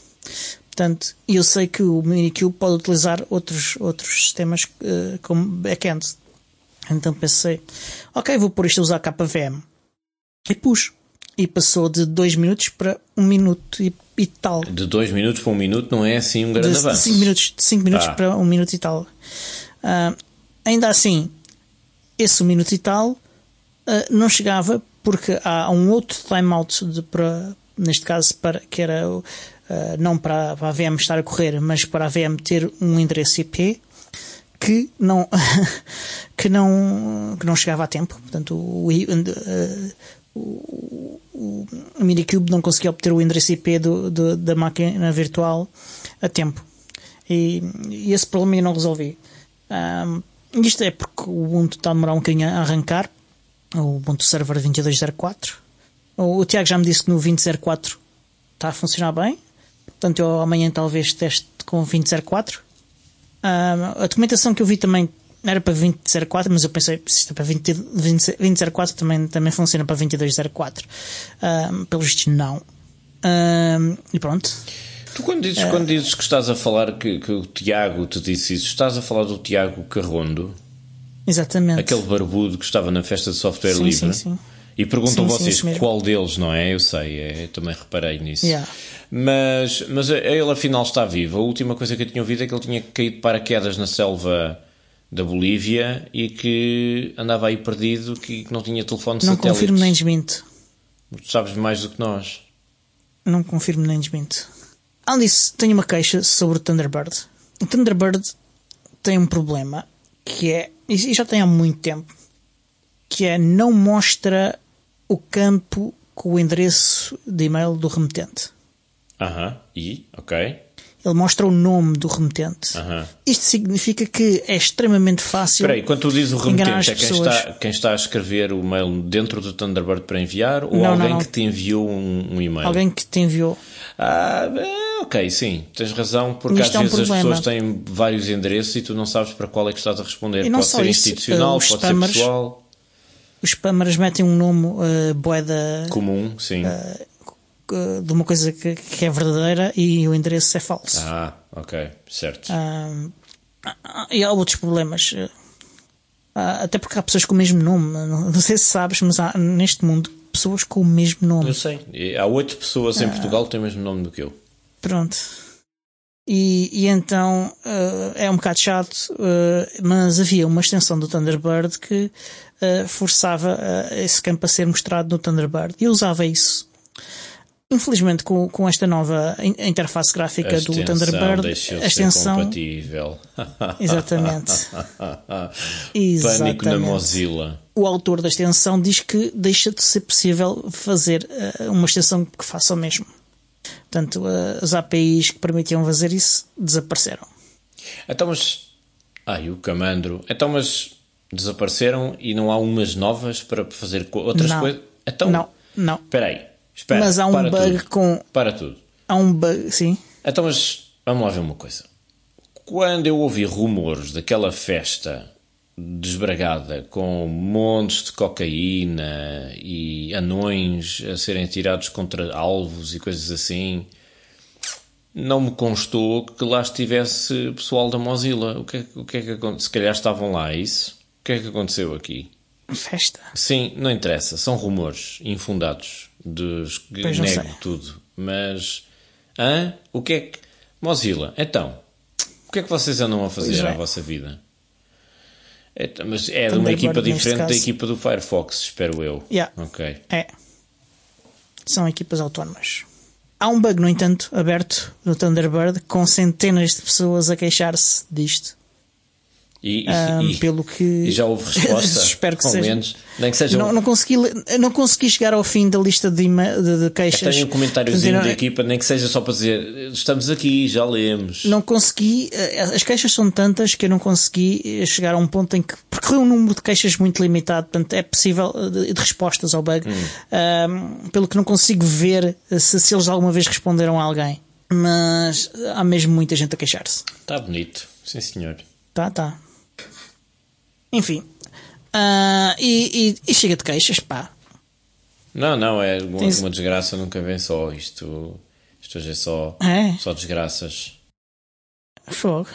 Portanto, eu sei que o Minikube pode utilizar outros, outros sistemas uh, como backend. Então pensei, ok, vou pôr isto a usar KVM. E pus. E passou de 2 minutos para 1 um minuto e e tal. De 2 minutos para 1 um minuto não é assim um grande de, avanço. De 5 minutos, de cinco minutos ah. para 1 um minuto e tal. Uh, ainda assim, esse 1 um minuto e tal uh, não chegava porque há um outro timeout de, para, neste caso para, que era uh, não para, para a VM estar a correr, mas para a VM ter um endereço IP que não que não que não chegava a tempo. Portanto, o, o, o, Minikube não conseguia obter o endereço IP do, do, da máquina virtual a tempo. E, e esse problema eu não resolvi. Um, isto é porque o Ubuntu está a demorar um bocadinho a arrancar. O Ubuntu Server 2204. O, o Tiago já me disse que no 2004 está a funcionar bem. Portanto, eu amanhã talvez teste com o 2004. Um, a documentação que eu vi também era para 2004, mas eu pensei, se isto é para 20, 20, 2004 também, também funciona para 2204. Um, pelos vistos, não. Um, e pronto. Tu quando dizes, uh, quando dizes que estás a falar que, que o Tiago te disse isso, estás a falar do Tiago Carrondo? Exatamente. Aquele barbudo que estava na festa de software sim, livre. Sim, sim. E perguntam sim, vocês sim, qual deles, não é? Eu sei, é, eu também reparei nisso. Yeah. Mas, mas ele afinal está vivo. A última coisa que eu tinha ouvido é que ele tinha caído para quedas na selva da Bolívia e que andava aí perdido, que não tinha telefone Não satélite. confirmo nem desminto. Sabes mais do que nós. Não confirmo nem desminto. Além disso, tenho uma queixa sobre o Thunderbird. O Thunderbird tem um problema que é, e já tem há muito tempo, que é não mostra o campo com o endereço de e-mail do remetente. Aham, uh -huh. e? Ok ele mostra o nome do remetente. Uhum. Isto significa que é extremamente fácil. Espera aí, quando tu dizes o remetente, é quem está, quem está a escrever o mail dentro do Thunderbird para enviar ou não, alguém não, não. que te enviou um, um, e-mail? Alguém que te enviou. Ah, ok, sim, tens razão, porque Isto às é um vezes problema. as pessoas têm vários endereços e tu não sabes para qual é que estás a responder. Pode ser isso, institucional, pode spammers, ser pessoal. Os spammers metem um nome uh, boeda comum, sim. Uh, de uma coisa que, que, é verdadeira e o endereço é falso. Ah, ok, certo. Ah, e há outros problemas. Ah, até porque há pessoas com o mesmo nome. Não sei se sabes, mas há neste mundo pessoas com o mesmo nome. Eu sei. E há oito pessoas em ah, Portugal que têm o mesmo nome do que eu. Pronto. E, e então uh, é um bocado chato, uh, mas havia uma extensão do Thunderbird que uh, forçava esse campo a ser mostrado no Thunderbird. E eu usava isso Infelizmente, com, com esta nova interface gráfica do Thunderbird, a extensão. compatível. Exatamente. Pânico na Mozilla. O autor da extensão diz que deixa de ser possível fazer uh, uma extensão que faça o mesmo. Portanto, uh, as APIs que permitiam fazer isso desapareceram. Então, mas. Ai, o camandro. Então, mas desapareceram e não há umas novas para fazer outras coisas? Então, não, não. Espera aí. Espera, mas há um bug tudo. com. Para tudo. Há um bug, sim. Então, mas vamos lá ver uma coisa. Quando eu ouvi rumores daquela festa desbragada com montes de cocaína e anões a serem tirados contra alvos e coisas assim, não me constou que lá estivesse pessoal da Mozilla. O que é, o que, é que aconteceu? Se calhar estavam lá, é isso? O que é que aconteceu aqui? Festa. Sim, não interessa. São rumores infundados. De, nego tudo. Mas Hã? O que é que. Mozilla, então, o que é que vocês andam a fazer Pois é. à vossa vida? É, mas é de uma equipa diferente da equipa do Firefox, espero eu. Yeah. Ok. É. São equipas autónomas. Há um bug, no entanto, aberto no Thunderbird com centenas de pessoas a queixar-se disto. E, e- Ahm, e- pelo que. e já houve resposta? Espero que seja. menos. Nem que seja Não, um- não, consegui, não consegui chegar ao fim da lista de, de, de queixas. Tenho um comentáriozinho da equipa, nem que seja só para dizer estamos aqui, já lemos. Não consegui, eh, as queixas são tantas que eu não consegui eh, chegar a um ponto em que percorri um número de queixas muito limitado, portanto é possível eh, de, de respostas ao bug, Hum. Ahm, pelo que não consigo ver se, se eles alguma vez responderam a alguém. Mas há mesmo muita gente a queixar-se. Está bonito, sim senhor. Tá, tá. Enfim. Ah, e, e- e chega de queixas, pá. Não, não, é uma, Tens- uma desgraça, nunca vem só isto. Isto hoje é só, É, só desgraças. fogo.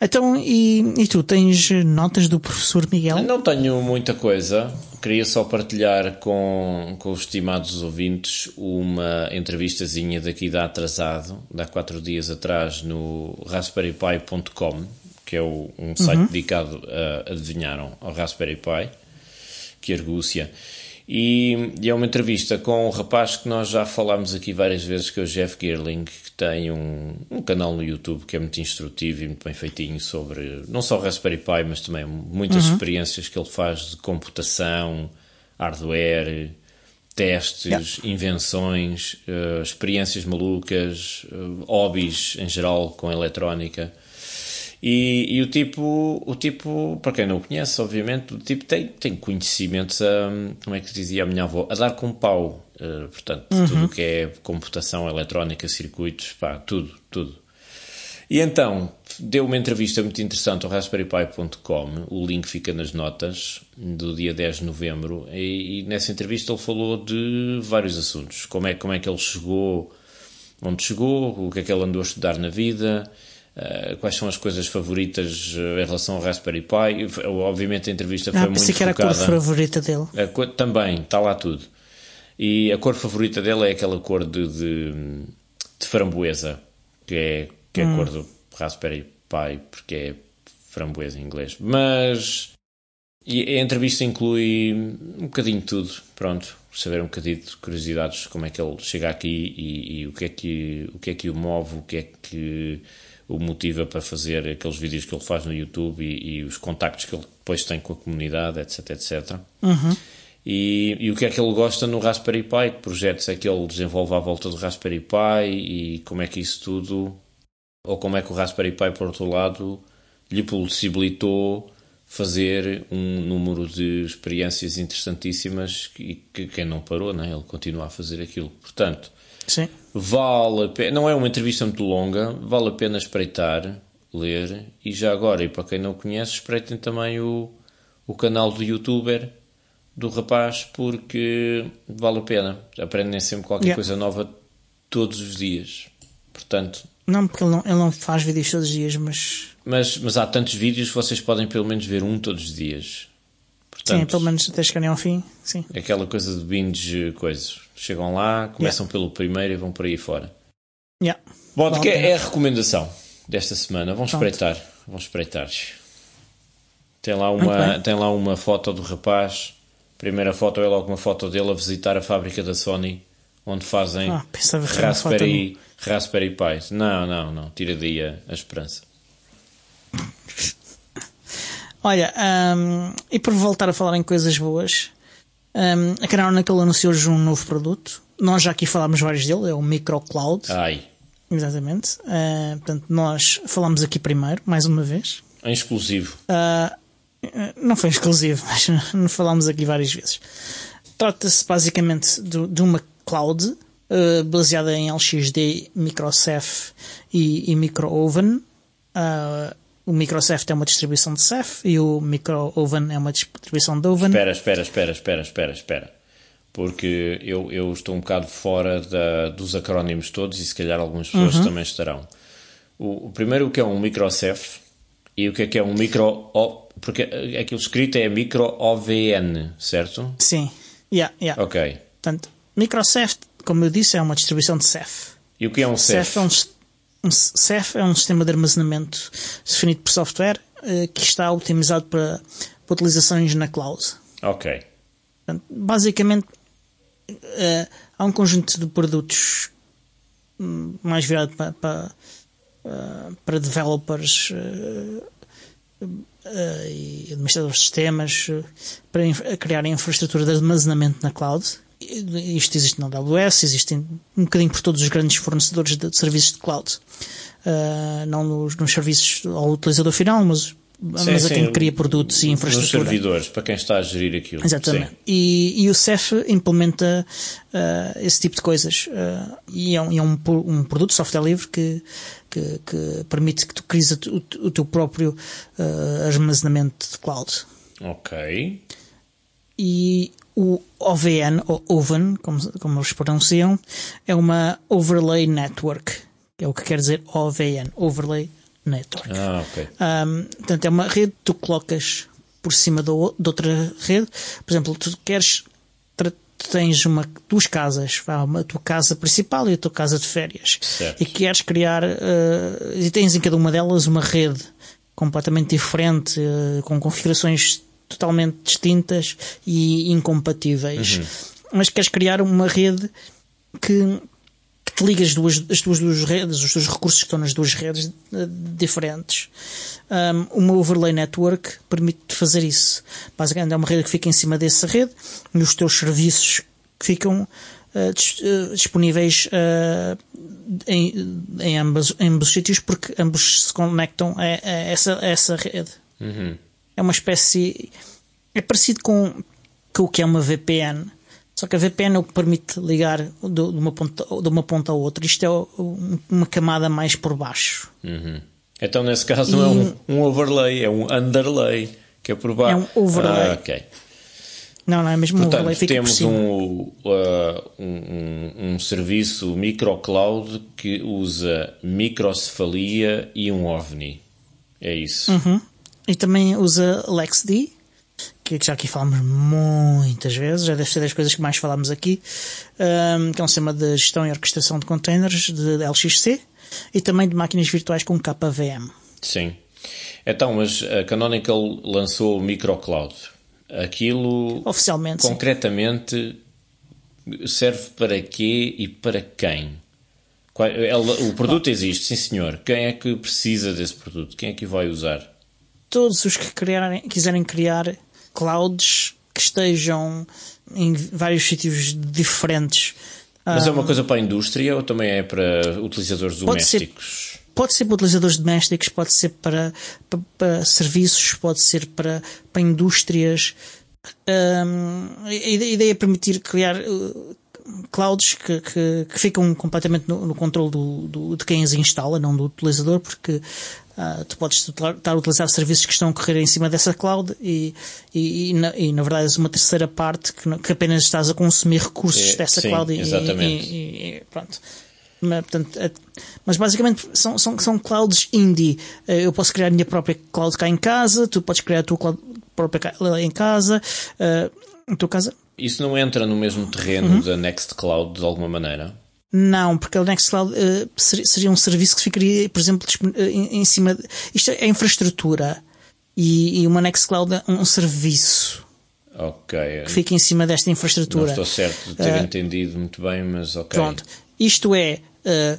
Então, e, e tu tens notas do professor Miguel? Não tenho muita coisa, queria só partilhar com, com os estimados ouvintes uma entrevistazinha daqui da Atrasado, de há quatro dias atrás, no raspberrypi.com, que é o- um site dedicado a, adivinharam, ao Raspberry Pi, que argúcia. E, e é uma entrevista com um rapaz que nós já falámos aqui várias vezes, que é o Jeff Geerling, que tem um, um canal no YouTube que é muito instrutivo e muito bem feitinho sobre não só o Raspberry Pi, mas também muitas experiências que ele faz de computação, hardware, testes, invenções, eh, experiências malucas, eh, hobbies em geral com eletrónica. E, e o tipo, o tipo, para quem não o conhece, obviamente, o tipo tem, tem conhecimentos, a, como é que dizia a minha avó, a dar com pau. Eh, portanto, tudo o que é computação eletrónica, circuitos, pá, tudo, tudo. E então, deu uma entrevista muito interessante ao raspberrypi.com, o link fica nas notas, do dia 10 de novembro, e, e nessa entrevista ele falou de vários assuntos. Como é, como é que ele chegou, onde chegou, o que é que ele andou a estudar na vida, eh, quais são as coisas favoritas eh, em relação ao Raspberry Pi. Obviamente a entrevista foi Ah, muito pensei que era a cor favorita dele. Cor- também, está lá tudo. E a cor favorita dele é aquela cor de, de, de framboesa, que é, que é a cor do Raspberry Pi, porque é framboesa em inglês. Mas e a entrevista inclui um bocadinho de tudo, pronto, saber um bocadinho de curiosidades, como é que ele chega aqui e, e o, que é que, o que é que o move, o que é que o motiva para fazer aqueles vídeos que ele faz no YouTube e, e os contactos que ele depois tem com a comunidade, etc, etc. E, e o que é que ele gosta no Raspberry Pi, que projetos é que ele desenvolve à volta do Raspberry Pi e como é que isso tudo, ou como é que o Raspberry Pi, por outro lado, lhe possibilitou fazer um número de experiências interessantíssimas e que quem não parou, né? ele continua a fazer aquilo. Portanto, Sim. vale a pena, não é uma entrevista muito longa, vale a pena espreitar, ler e já agora, e para quem não conhece, espreitem também o, o canal do youtuber do rapaz porque vale a pena. Aprendem sempre qualquer Yeah. coisa nova todos os dias. Portanto, Não, porque ele não, ele não faz vídeos todos os dias, mas. mas, mas há tantos vídeos que vocês podem pelo menos ver um todos os dias. Portanto, sim, pelo menos até chegarem ao fim. Sim. aquela coisa de binge coisas. Chegam lá, começam pelo primeiro e vão por aí fora. Yeah. Bom, de que é a recomendação desta semana? Vamos Pronto. espreitar. Vamos espreitar. Tem lá, uma, tem lá uma foto do rapaz. Primeira foto é logo uma foto dele a visitar a fábrica da Sony, onde fazem Ah, Raspberry, Raspberry Pis. Não, não, não. Tira daí a, a esperança. Olha, hum, e por voltar a falar em coisas boas, hum, a Naquele anunciou hoje um novo produto. Nós já aqui falámos vários dele, é o MicroCloud. Ai, Exatamente. Ah, portanto, nós falamos aqui primeiro, mais uma vez. em exclusivo. Ah, não foi exclusivo, mas falámos aqui várias vezes. Trata-se basicamente de, de uma cloud ah, baseada em LXD, MicroCef e, e MicroOven. Ah, o MicroCef é uma distribuição de Ceph e o MicroOven é uma distribuição de Oven. Espera, espera, espera, espera, espera, espera. Porque eu, eu estou um bocado fora da- dos acrónimos todos e se calhar algumas pessoas Uhum. também estarão. O, o primeiro o que é um microcef e o que é que é um micro... O- porque aquilo escrito é micro-OVN, certo? Sim, yeah, yeah. Ok. Portanto, MicroCef, como eu disse, é uma distribuição de Ceph. E o que é um CEF? CEF é um, um CEF é um sistema de armazenamento definido por software eh, que está otimizado para, para utilizações na cloud. Ok. Portanto, basicamente, eh, há um conjunto de produtos hum, mais virado para, para, eh, para developers e administradores de sistemas para criar infraestrutura de armazenamento na cloud. Isto existe na AWS, existe um bocadinho por todos os grandes fornecedores de, serviços de cloud. Eh, não nos, nos serviços ao utilizador final, mas, mas a sim, quem cria produtos e Nos infraestrutura. servidores, para quem está a gerir aquilo. Exatamente. Sim. E, e o CEF implementa ah, esse tipo de coisas. Ah, e é, um, é um, um produto software livre que, que, que permite que tu cries o, o teu próprio armazenamento de cloud. Ok. E o OVN, ou OVN, como, como eles pronunciam, é uma Overlay Network. que É o que quer dizer OVN, Overlay Network. Ah, ok. Um, portanto, é uma rede que tu colocas por cima do, de outra rede. Por exemplo, tu queres. tens uma, duas casas, uma, a tua casa principal e a tua casa de férias. Certo. E queres criar. uh, e tens em cada uma delas uma rede completamente diferente, uh, com configurações totalmente distintas e incompatíveis. Mas queres criar uma rede que que te liga as duas, as tuas duas redes, os teus recursos que estão nas duas redes eh, diferentes. Um, uma overlay network permite-te fazer isso. Basicamente é uma rede que fica em cima dessa rede e os teus serviços que ficam eh, eh, disponíveis eh, em, em, ambos, em ambos os sítios porque ambos se conectam a, a essa, a essa rede. É uma espécie. É parecido com, com o que é uma VPN. Só que a VPN é o que permite ligar de, de uma, ponta, de uma ponta a outra. Isto é o- um- uma camada mais por baixo. Então, nesse caso, não é um, um overlay, é um underlay, que é por baixo. É um overlay. Ah, ok. Não, não é mesmo um Portanto, overlay, fica temos um, uh, um, um, um serviço microcloud que usa microcefalia e um OVNI. É isso. Uhum. E também usa LexD, que já aqui falamos muitas vezes, já deve ser das coisas que mais falamos aqui, um, que é um sistema de gestão e orquestração de containers de LXC e também de máquinas virtuais com KVM. Sim. Então, mas a Canonical lançou o microcloud. Aquilo, Oficialmente, sim. concretamente, serve para quê e para quem? O produto existe, sim senhor. Quem é que precisa desse produto? Quem é que vai usar? Todos os que criarem- quiserem criar clouds que estejam em vários sítios diferentes. Mas é Ah, uma coisa para a indústria ou também é para utilizadores Pode ser- domésticos? Pode ser para utilizadores domésticos, pode ser para, para, para serviços, pode ser para, para indústrias. A ide- a ideia é permitir criar uh, clouds que, que, que ficam completamente no, no controle do, do- de quem as instala, não do utilizador, porque ah, tu podes estar a utilizar serviços que estão a correr em cima dessa cloud e, e, e, na, e, na verdade és uma terceira parte que, que apenas estás a consumir recursos É, dessa sim, cloud e- exatamente. e- pronto. Mas, portanto, mas basicamente são, são, são clouds indie. Eh, Eu posso criar a minha própria cloud cá em casa, tu podes criar a tua cloud própria cá em casa, eh, em tua casa. Isso não entra no mesmo terreno Uhum. da Nextcloud de alguma maneira? Não, porque o Nextcloud eh, seria, um serviço que ficaria, por exemplo, eh, em, cima. De, isto é infraestrutura. E, e uma Nextcloud é um serviço Ok. que fica em cima desta Não infraestrutura. estou certo de ter entendido muito bem, mas ok. Pronto. Isto é a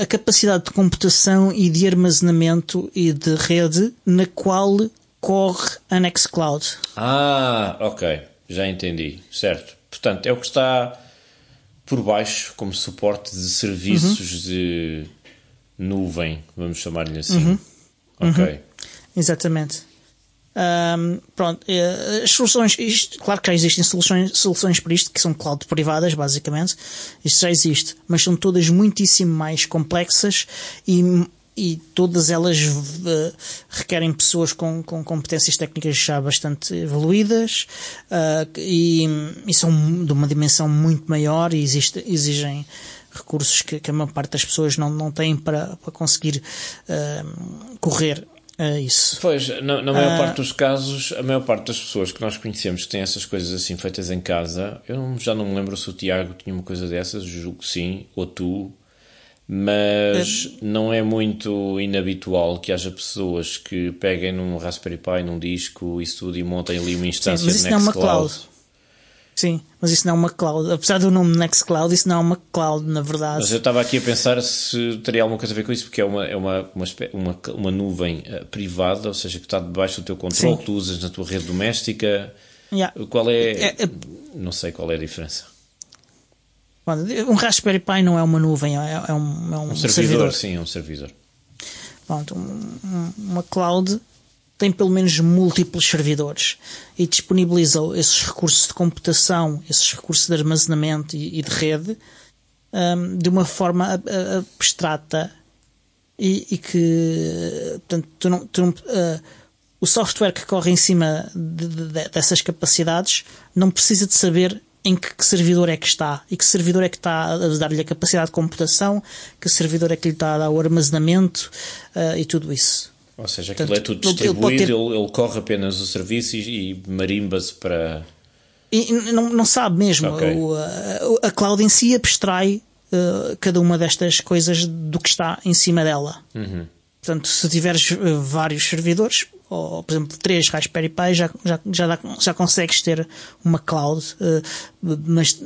a capacidade de computação e de armazenamento e de rede na qual corre a Nextcloud. Ah, ok. Já entendi. Certo. Portanto, é o que está por baixo como suporte de serviços Uhum. de nuvem, vamos chamar-lhe assim. Uhum. Ok. Exatamente. Ahm, pronto, eh, as soluções, isto, claro que já existem soluções, soluções para isto, que são cloud privadas, basicamente. Isto já existe, mas são todas muitíssimo mais complexas e, e todas elas eh, requerem pessoas com, com competências técnicas já bastante evoluídas ah, e, e são de uma dimensão muito maior e existe, exigem recursos que, que a maior parte das pessoas não, não têm para, para conseguir ah, correr uh, isso. Pois, na, na maior uh, parte dos casos, a maior parte das pessoas que nós conhecemos que têm essas coisas assim feitas em casa, eu já não me lembro se o Tiago tinha uma coisa dessas, julgo que sim, ou tu, mas é. não é muito inabitual que haja pessoas que peguem num Raspberry Pi, num disco, isso tudo e montem ali uma instância Sim, mas isso. Não é uma cloud. Sim, mas isso não é uma cloud. Apesar do nome Nextcloud, isso não é uma cloud, na verdade. Mas eu estava aqui a pensar se teria alguma coisa a ver com isso, porque é uma, é uma, uma, uma, uma nuvem uh, privada, ou seja, que está debaixo do teu controle, que tu usas na tua rede doméstica. Yeah. Qual é, é, é, Não sei qual é a diferença. Um Raspberry Pi não é uma nuvem, é, é um, é um, um servidor, servidor. Sim, é um servidor. Pronto, um, uma cloud tem pelo menos múltiplos servidores e disponibiliza esses recursos de computação, esses recursos de armazenamento e, e de rede um, de uma forma abstrata e, e que portanto, tu não, tu não, uh, o software que corre em cima de, de, dessas capacidades não precisa de saber em que, que, servidor é que está e que servidor é que está a dar-lhe a capacidade de computação, que servidor é que lhe está a dar o armazenamento uh, e tudo isso. Ou seja, aquilo Portanto, é tudo distribuído, ele, ter... ele, ele, corre apenas o serviço e, e marimba-se para. E não, não sabe mesmo. Okay. O, a, a cloud em si abstrai uh, cada uma destas coisas do que está em cima dela. Uhum. Portanto, se tiveres uh, vários servidores, ou por exemplo três Raspberry Pi, já, já, já, dá, já consegues ter uma cloud, uh, mas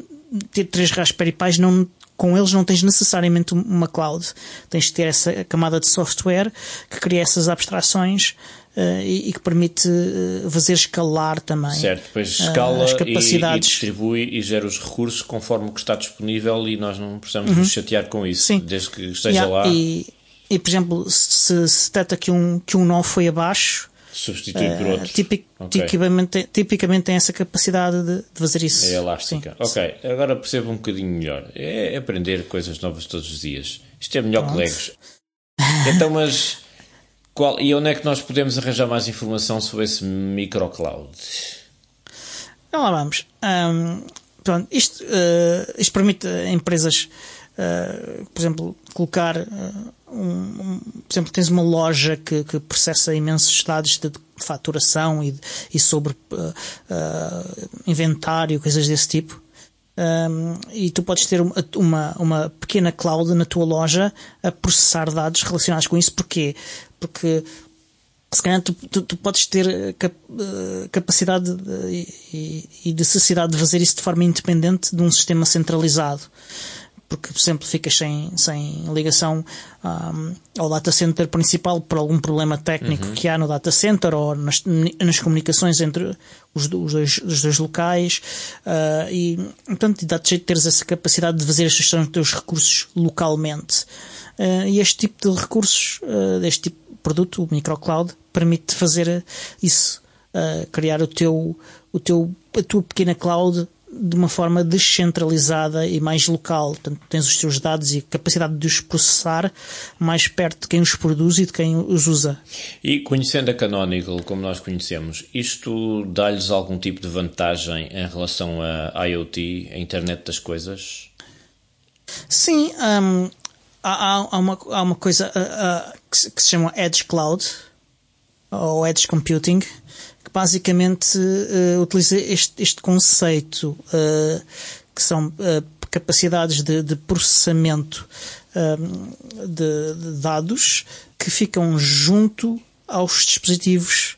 ter três Raspberry Pis não, com eles não tens necessariamente uma cloud. Tens de ter essa camada de software que cria essas abstrações uh, e, e, que permite uh, fazer escalar também. Certo, depois escala as capacidades. E, e, distribui e gera os recursos conforme o que está disponível e nós não precisamos uhum. nos chatear com isso, Sim. desde que esteja yeah, lá. E, e, por exemplo, se, se detecta que um, que um nó foi abaixo, substitui uh, por outro. Tipic, okay. tipicamente, tipicamente tem essa capacidade de, de fazer isso. É elástica. Sim. Ok, agora percebo um bocadinho melhor. É aprender coisas novas todos os dias. Isto é melhor Pronto. que Legos. Então, mas qual, e onde é que nós podemos arranjar mais informação sobre esse microcloud? Então lá vamos. Um, pronto, isto, uh, isto permite a empresas, uh, por exemplo, colocar uh, um, um, por exemplo, tens uma loja que, que processa imensos dados de faturação e, e sobre uh, inventário, coisas desse tipo. Um, e tu podes ter uma, uma pequena cloud na tua loja a processar dados relacionados com isso. Porquê? Porque se calhar tu, tu, tu podes ter cap, capacidade de, e, e necessidade de fazer isso de forma independente de um sistema centralizado porque sempre ficas sem, sem ligação um, ao data center principal por algum problema técnico uhum. que há no data center ou nas, nas comunicações entre os, os, dois, os dois locais uh, e portanto dá-te jeito de teres essa capacidade de fazer a gestão dos teus recursos localmente uh, e este tipo de recursos uh, deste tipo de produto, o microcloud permite fazer isso criar o teu, o teu, a tua pequena cloud de uma forma descentralizada e mais local. Portanto, tens os teus dados e a capacidade de os processar mais perto de quem os produz e de quem os usa. E conhecendo a Canonical como nós conhecemos, isto dá-lhes algum tipo de vantagem em relação a IoT, a Internet das Coisas? Sim, um, há, há, uma, há uma coisa uh, uh, que, que se chama Edge Cloud ou Edge Computing que basicamente uh, utiliza este, este conceito, uh, que são uh, capacidades de, de processamento de, de, dados que ficam junto aos dispositivos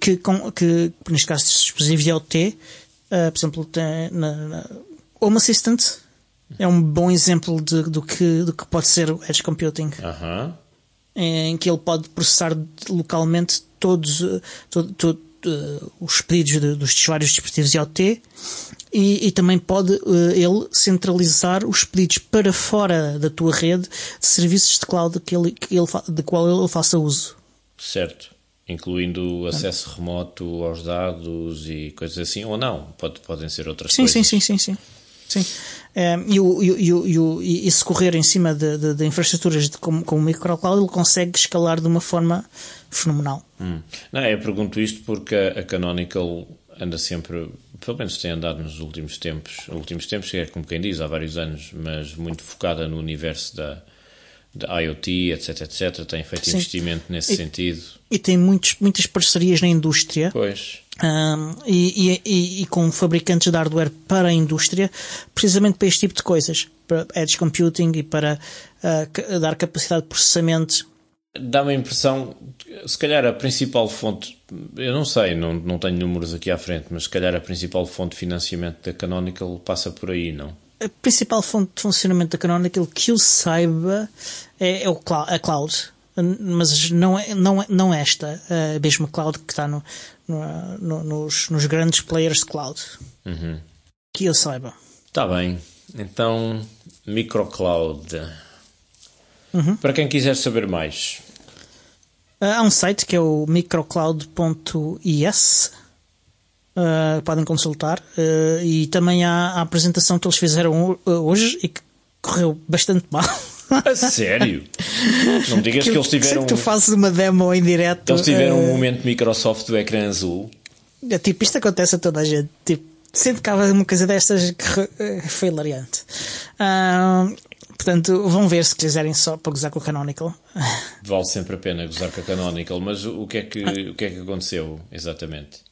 que, com, que neste caso, dispositivos de IoT, por exemplo, tem, na, na Home Assistant é um bom exemplo de, do, que, do que pode ser o Edge Computing. Em que ele pode processar localmente todos, todo, todo, uh, os pedidos de, dos vários dispositivos IoT e, e também pode uh, ele centralizar os pedidos para fora da tua rede de serviços de cloud que ele, que ele, de qual ele faça uso. Certo. Incluindo acesso remoto aos dados e coisas assim, ou não? Pode, podem ser outras sim, coisas. Sim, sim, sim, sim. Sim. Um, e, o, e, o, e, e, se correr em cima de, de, de infraestruturas de, como, como o microcloud, ele consegue escalar de uma forma fenomenal. Hum. Não, eu pergunto isto porque a, Canonical anda sempre, pelo menos tem andado nos últimos tempos, últimos tempos, é como quem diz, há vários anos, mas muito focada no universo da, de IoT, etc, etc. Tem feito Sim. investimento nesse E- sentido. E tem muitos, muitas parcerias na indústria. Pois. Um, e, e- e- com fabricantes de hardware para a indústria, precisamente para este tipo de coisas, para edge computing e para uh, dar capacidade de processamento. Dá-me a impressão, se calhar a principal fonte, eu não sei, não, não tenho números aqui à frente, mas se calhar a principal fonte de financiamento da Canonical passa por aí, não? A principal fonte de funcionamento da Canonical que eu saiba é, é o clou- a cloud, mas não, é, não, é- não esta, a mesma cloud que está no, no- no- nos, nos grandes players de cloud. Que eu saiba. Está bem. Então, Microcloud. Uhum. Para quem quiser saber mais, Há um site que é o microcloud.is. Uh, podem consultar. Uh, e também há a apresentação que eles fizeram ho- hoje e que correu bastante mal. a sério? Não digas que, eles tiveram, que tu fazes uma demo em direto. eles tiveram um uh, momento Microsoft do ecrã azul. é tipo, isto acontece a toda a gente. Tipo, sempre que há uma coisa destas que uh, foi hilariante. Ah, portanto, vão ver se quiserem só para gozar com o Canonical. Vale sempre a pena gozar com a Canonical, mas o que é que, o que, é que aconteceu exatamente?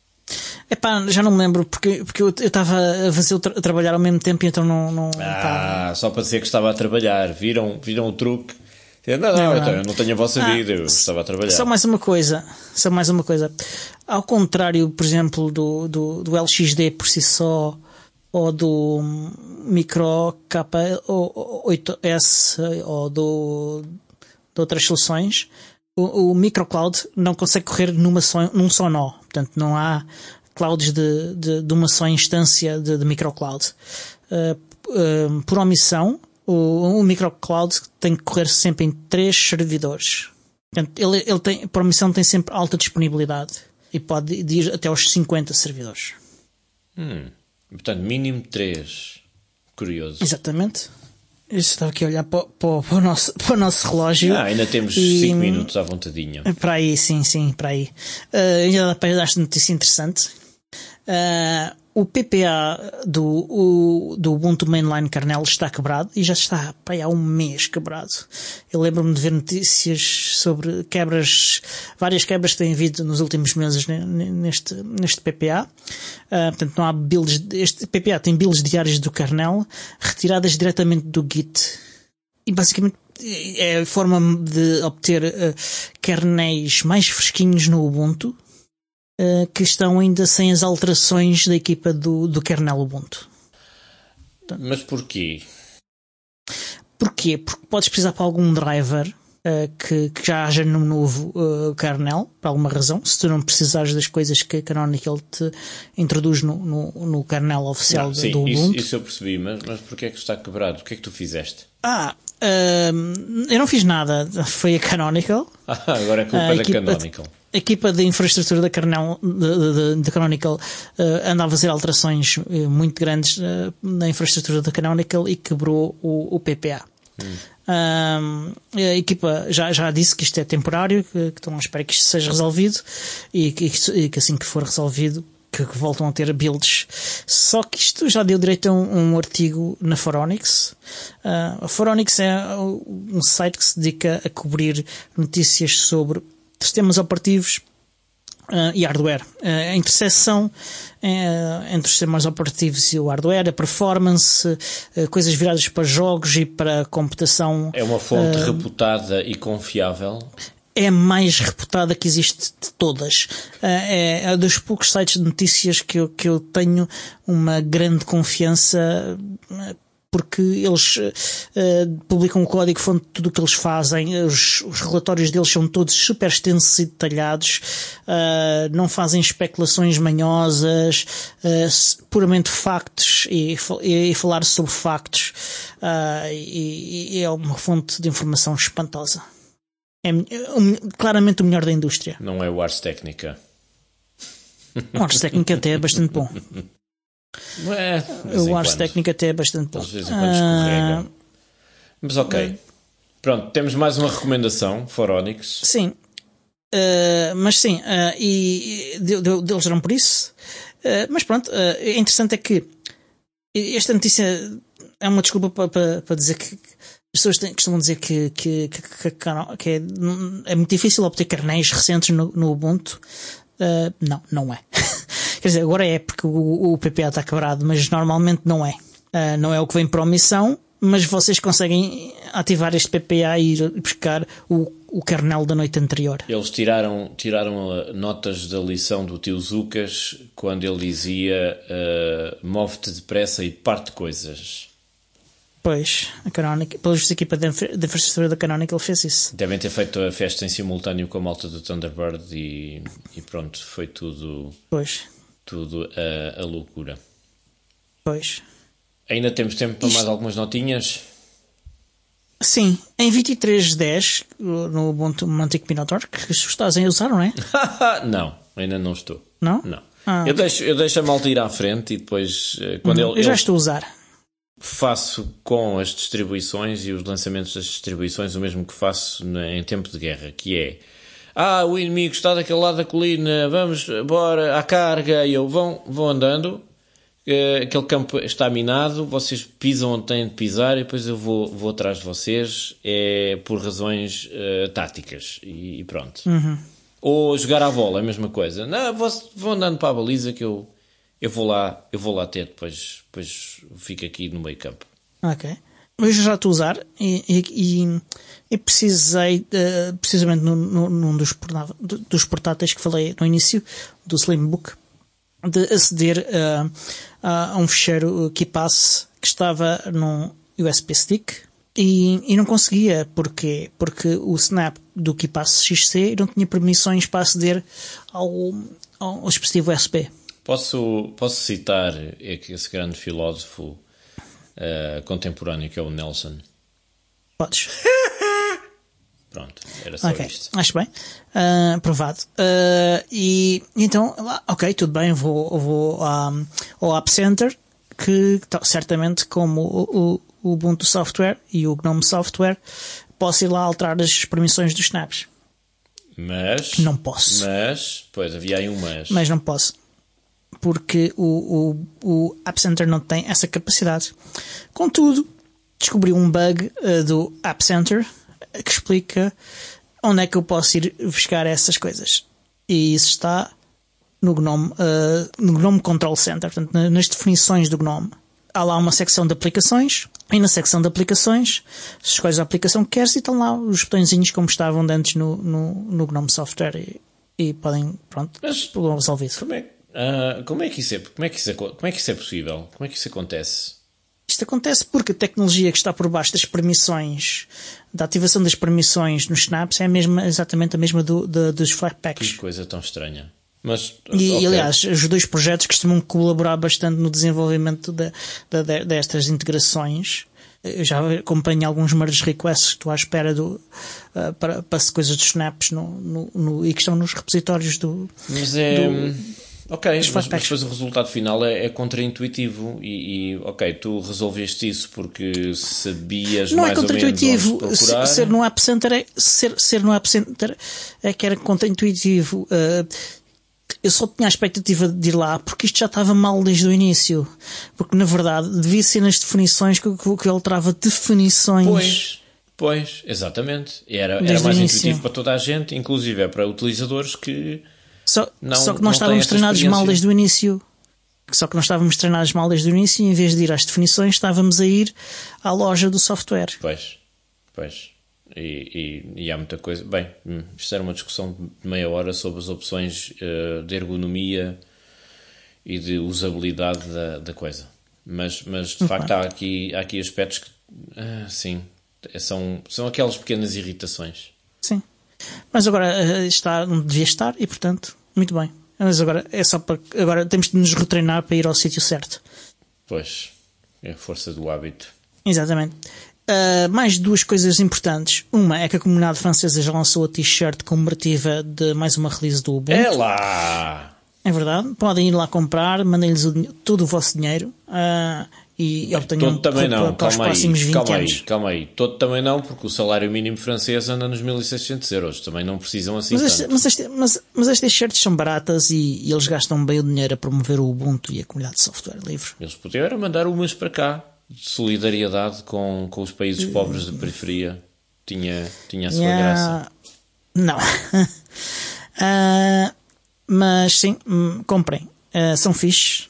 Epá, já não me lembro porque, porque eu estava a fazer tra- a trabalhar ao mesmo tempo e então não. não Ah, só para dizer que estava a trabalhar. Viram, viram o truque? Não, não, Não, então, eu não tenho a vossa Ah, vida, eu estava a trabalhar. Só mais uma coisa, só mais uma coisa. Ao contrário, por exemplo, do, do, do LXD por si só, ou do Micro K8S, ou do, de outras soluções, o, o Microcloud não consegue correr numa só, num só nó. Portanto, não há clouds de, de, de uma só instância de, de microcloud. Uh, uh, por omissão, o, o microcloud tem que correr sempre em três servidores. Portanto, ele, ele tem, por omissão tem sempre alta disponibilidade e pode ir até aos 50 servidores. Hum, portanto, mínimo 3. Curioso. Exatamente. Eu estava aqui a olhar para, para, para o, nosso, para o nosso relógio. Ah, ainda temos E- 5 minutos à vontadinha. Para aí, sim, sim, para aí. Uh, ainda dá para dar esta notícia interessante. Uh, o PPA do, o, do Ubuntu Mainline Kernel está quebrado e já está aí há um mês quebrado. Eu lembro-me de ver notícias sobre quebras, várias quebras que têm havido nos últimos meses ne- ne- neste, neste PPA. Uh, portanto, não há builds, este PPA tem builds diários do kernel retiradas diretamente do Git e basicamente é a forma de obter eh, kernéis mais fresquinhos no Ubuntu eh, que estão ainda sem as alterações da equipa do, do kernel Ubuntu. Mas porquê? Porquê? Porque podes precisar para algum driver eh, que, que já haja no novo eh, kernel, por alguma razão, se tu não precisares das coisas que a Canonical te introduz no, no, no kernel oficial Não, do sim, do isso, Ubuntu. isso eu percebi, mas, mas porquê é que está quebrado? O que é que tu fizeste? Ah, ehm, eu não fiz nada, foi a Canonical. Ah, agora é culpa A da equipa- Canonical. A equipa de infraestrutura da, de, de- de Canonical eh, anda a fazer alterações eh, muito grandes eh, na infraestrutura da Canonical e quebrou o, o PPA. Ahm, a equipa já, já disse que isto é temporário, que, que estão à espera que isto seja resolvido e que, e que assim que for resolvido que, que voltam a ter builds. Só que isto já deu direito a um, um artigo na Foronix. Ah, a Foronix é um site que se dedica a cobrir notícias sobre sistemas operativos ah, e hardware. Ah, a interseção eh, entre os sistemas operativos e o hardware, a performance, coisas viradas para jogos e para computação É uma fonte reputada e confiável. é a mais reputada que existe de todas. É, é dos poucos sites de notícias que eu, que eu tenho uma grande confiança porque eles eh, publicam o código fonte de tudo o que eles fazem, os, os relatórios deles são todos super extensos e detalhados, eh, não fazem especulações manhosas, s- puramente factos e, e- e falar sobre factos e, e é uma fonte de informação espantosa. É um- claramente o melhor da indústria. Não é o Ars Technica. O Ars Técnica até é bastante bom. É? O Ars. Técnica até é bastante bom. Às vezes em quando Ah, escorregam. Mas ok. Pronto, temos mais uma recomendação, Foronix. sim. Ah, mas sim, ah, e, e deles eram por isso. Ah, mas pronto, é interessante é que esta notícia é uma desculpa para, para, para dizer que As pessoas têm, costumam dizer que, que, que, que, que é, é, muito difícil obter carnéis recentes no, no Ubuntu. Uh, não, não é. Quer dizer, agora é porque o, o PPA está quebrado, mas normalmente não é. Uh, não é o que vem para a omissão, mas vocês conseguem ativar este PPA e ir buscar o, o kernel da noite anterior. Eles tiraram, tiraram notas da lição do tio Zucas quando ele dizia uh, move-te depressa e parte coisas. Pois, a Canonical, pela justa equipa de infraestrutura da Canonical fez isso. Devem ter feito a festa em simultâneo com a malta do Thunderbird e, e pronto, foi tudo. Pois. Tudo a, a loucura. Pois. Ainda temos tempo para Isto... mais algumas notinhas? Sim, em 2310, no Ubuntu Mantic Minotaur, que estás a usar, não é? não, ainda não estou. Não? Não. Ah, eu, deixo, eu deixo a malta ir à frente e depois, eh, quando uhum, ele. Eu já estou a usar faço com as distribuições e os lançamentos das distribuições o mesmo que faço em tempo de guerra, que é ah, o inimigo está daquele lado da colina, vamos, bora, à carga, e eu vão, vão andando, aquele campo está minado, vocês pisam onde têm de pisar e depois eu vou, vou atrás de vocês, é por razões uh, táticas, e, e pronto. Uhum. Ou jogar à bola, é a mesma coisa. Não, vou, vou andando para a baliza que eu eu vou lá, eu vou lá ter, depois, depois fico aqui no meio campo. Ok. Eu já estou a usar e, e, e precisei, uh, precisamente no, num dos, dos portáteis que falei no início, do Slimbook, de aceder uh, a um fecheiro KeePass que estava num USB stick e, e não conseguia. Porquê? Porque o Snap do KeePass XC não tinha permissões para aceder ao, ao dispositivo USB. Posso, posso citar esse grande filósofo uh, contemporâneo que é o Nelson? Podes. Pronto, era só okay. isto. Acho bem. Uh, provado. Uh, e então, ok, tudo bem, vou, vou um, ao App Center, que certamente como o, o Ubuntu Software e o GNOME Software, posso ir lá alterar as permissões dos snaps. Mas. Não posso. Mas, pois, havia aí um mas. Mas não posso porque o, o, o App Center não tem essa capacidade. Contudo, descobri um bug uh, do App Center que explica onde é que eu posso ir buscar essas coisas. E isso está no GNOME, uh, no GNOME Control Center, portanto, nas definições do GNOME. Há lá uma secção de aplicações, e na secção de aplicações, escolhes a aplicação que queres e estão lá os botõezinhos como estavam antes no, no, no GNOME Software e, e podem, pronto, Mas, resolver isso. Como é, Uh, como, é que isso é, como, é que isso é, como é que isso é possível? Como é que isso acontece? Isto acontece porque a tecnologia que está por baixo das permissões, da ativação das permissões nos snaps, é a mesma, exatamente a mesma do, do, dos Flatpaks. Que coisa tão estranha. Mas, e, okay. aliás, os dois projetos costumam colaborar bastante no desenvolvimento de, de, destas integrações. Eu já acompanho alguns merge requests que estou à espera do, uh, para, para coisas dos snaps no, no, no, e que estão nos repositórios do. Mas é. Do, Ok, mas, mas, depois o resultado final é, é contraintuitivo e, e, ok, tu resolveste isso porque sabias não é mais é ou menos procurar. Ser no App Center é, ser, ser no App Center é que era contraintuitivo. Uh, eu só tinha a expectativa de ir lá porque isto já estava mal desde o início. Porque na verdade devia ser nas definições que, que, que ele trava definições. Pois. Pois, exatamente. Era, era mais intuitivo para toda a gente, inclusive é para utilizadores que só, não, só que nós estávamos treinados mal desde o início. Só que nós estávamos treinados mal desde o início e em vez de ir às definições estávamos a ir à loja do software. Pois, pois. E, e, e há muita coisa. Bem, hum, isto era uma discussão de meia hora sobre as opções uh, de ergonomia e de usabilidade da, da coisa. Mas, mas de facto há aqui, há aqui aspectos que, uh, sim, são, são aquelas pequenas irritações. Sim. Mas agora eh, está onde devia estar e, portanto, muito bem. Mas agora é só para. Agora temos de nos retreinar para ir ao sítio certo. Pois, é a força do hábito. Exatamente. Uh, mais duas coisas importantes. Uma é que a comunidade francesa já lançou a t-shirt comemorativa de mais uma release do Ubuntu. É lá! É verdade. Podem ir lá comprar, mandem-lhes todo o vosso dinheiro. Uh, e obtenham também não, para, calma os próximos aí, 20 calma anos. aí, calma aí. Todo também não, porque o salário mínimo francês anda nos 1600 euros. Também não precisam assim mas, este, mas, este, mas, mas estas shirts são baratas e, e, eles gastam bem o dinheiro a promover o Ubuntu e a comunidade de software livre. Eles podiam mandar umas para cá, solidariedade com, com os países pobres da periferia tinha, tinha a sua Yeah. graça. Não. Ah, mas sim, hum, comprem. Ah, são fixe.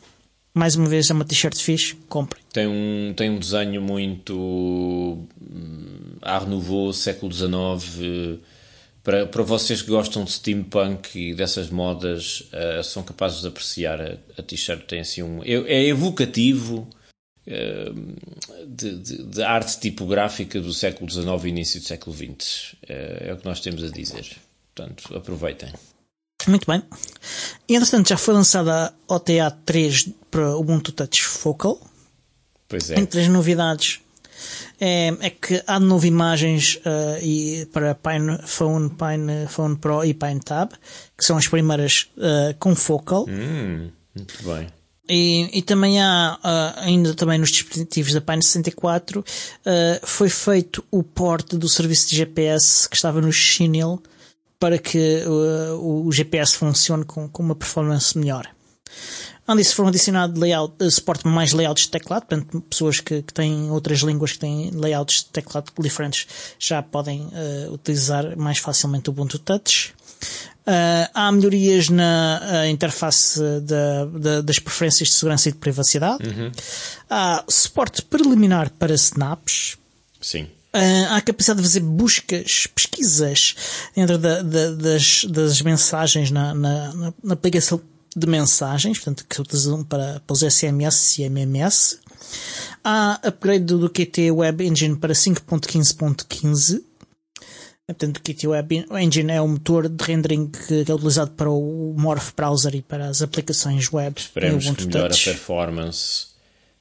Mais uma vez é uma t-shirt fixe. Comprem. Tem um, tem um desenho muito hum, Art Nouveau, século XIX. Para, para vocês que gostam de steampunk e dessas modas, eh, são capazes de apreciar a, a t-shirt. Tem assim um. É, é evocativo eh, de, de- de arte tipográfica do século XIX e início do século XX. Eh, é o que nós temos a dizer. Portanto, aproveitem. Muito bem. E entretanto já foi lançada a OTA 3 para o Ubuntu Touch Focal. Pois é. Entre as novidades é, é que há de novo imagens ah, e para Pine Phone, Pine Phone Pro e Pine Tab, que são as primeiras ah, com Focal. Hum, muito bem. E, e também há, ah, ainda também nos dispositivos da Pine 64, ah, foi feito o porte do serviço de GPS que estava no Chinel para que ah, o GPS funcione com, com uma performance melhor. Além disso, foram adicionados layout, eh, suporte mais layouts de teclado, portanto, pessoas que, que têm outras línguas que têm layouts de teclado diferentes já podem eh, utilizar mais facilmente o Ubuntu Touch. Ah, há melhorias na ah, interface da- da- das preferências de segurança e de privacidade. Há suporte preliminar para snaps. Sim. Ah, há capacidade de fazer buscas, pesquisas dentro da- da- das, das mensagens na, na- na- aplicação de mensagens, portanto, que se utilizam para, para os SMS e MMS. Há upgrade do, QT Web Engine para 5.15.15. Portanto, o QT Web Engine é o motor de rendering que é utilizado para o Morph Browser e para as aplicações web. Esperemos em que melhore a performance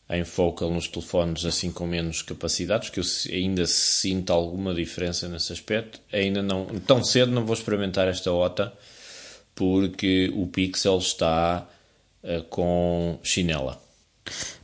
em focal nos telefones assim com menos capacidades, que eu ainda sinto alguma diferença nesse aspecto. Ainda não, tão cedo não vou experimentar esta OTA porque o Pixel está eh, com chinela.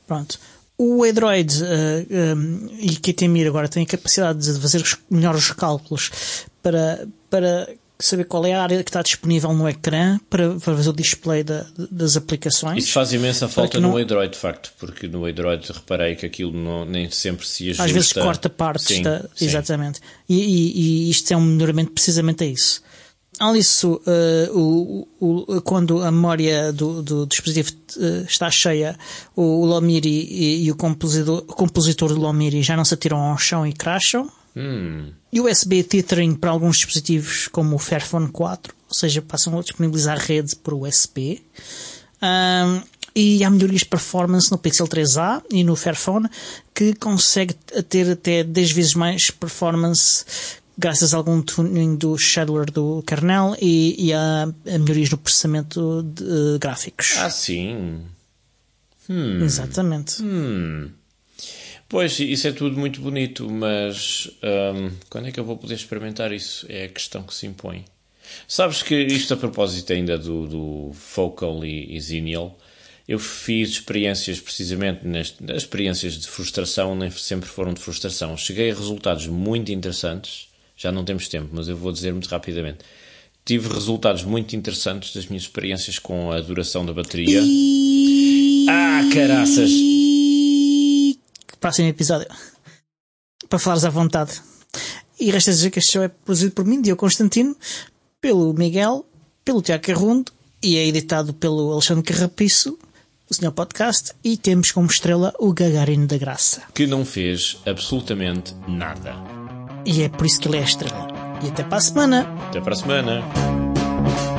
Pronto. O Android eh, um, e QTMir agora têm capacidade de fazer melhores cálculos para, para saber qual é a área que está disponível no ecrã para, para fazer o display da- das aplicações. Isso faz imensa falta não- no Android, de facto, porque no Android reparei que aquilo não- nem sempre se ajusta. Às vezes corta partes Sim, da. sim. Exatamente. E, e- e isto é um melhoramento precisamente a isso. Além disso, eh, o, o- quando a memória do, do dispositivo eh, está cheia, o, o Lomiri e, e o compositor, o compositor do Lomiri já não se atiram ao chão e crasham. Hum, USB tethering para alguns dispositivos como o Fairphone 4, ou seja, passam a disponibilizar rede por USB. Ahm, e há melhorias de performance no Pixel 3a e no Fairphone que consegue ter até 10 vezes mais performance graças a algum tuning do scheduler do kernel e, e a, a melhorias no processamento de eh, gráficos. ah, sim. Exatamente. Pois, isso é tudo muito bonito, mas hum, quando é que eu vou poder experimentar isso? É a questão que se impõe. Sabes que isto a propósito ainda do, do Focal e, e eu fiz experiências precisamente neste, as experiências de frustração nem sempre foram de frustração. Cheguei a resultados muito interessantes, já não temos tempo, mas eu vou dizer muito rapidamente. Tive resultados muito interessantes das minhas experiências com a duração da bateria. Ah, caraças! Próximo episódio. Para falares à vontade. E resta dizer que este show é produzido por mim, Diogo Constantino, pelo Miguel, pelo Tiago Carrundo e é editado pelo Alexandre Carrapiço, o Senhor Podcast, e temos como estrela o Gagarino da Graça. Que não fez absolutamente nada. E é por isso que ele é a estrela. E até para a semana! Até para a semana.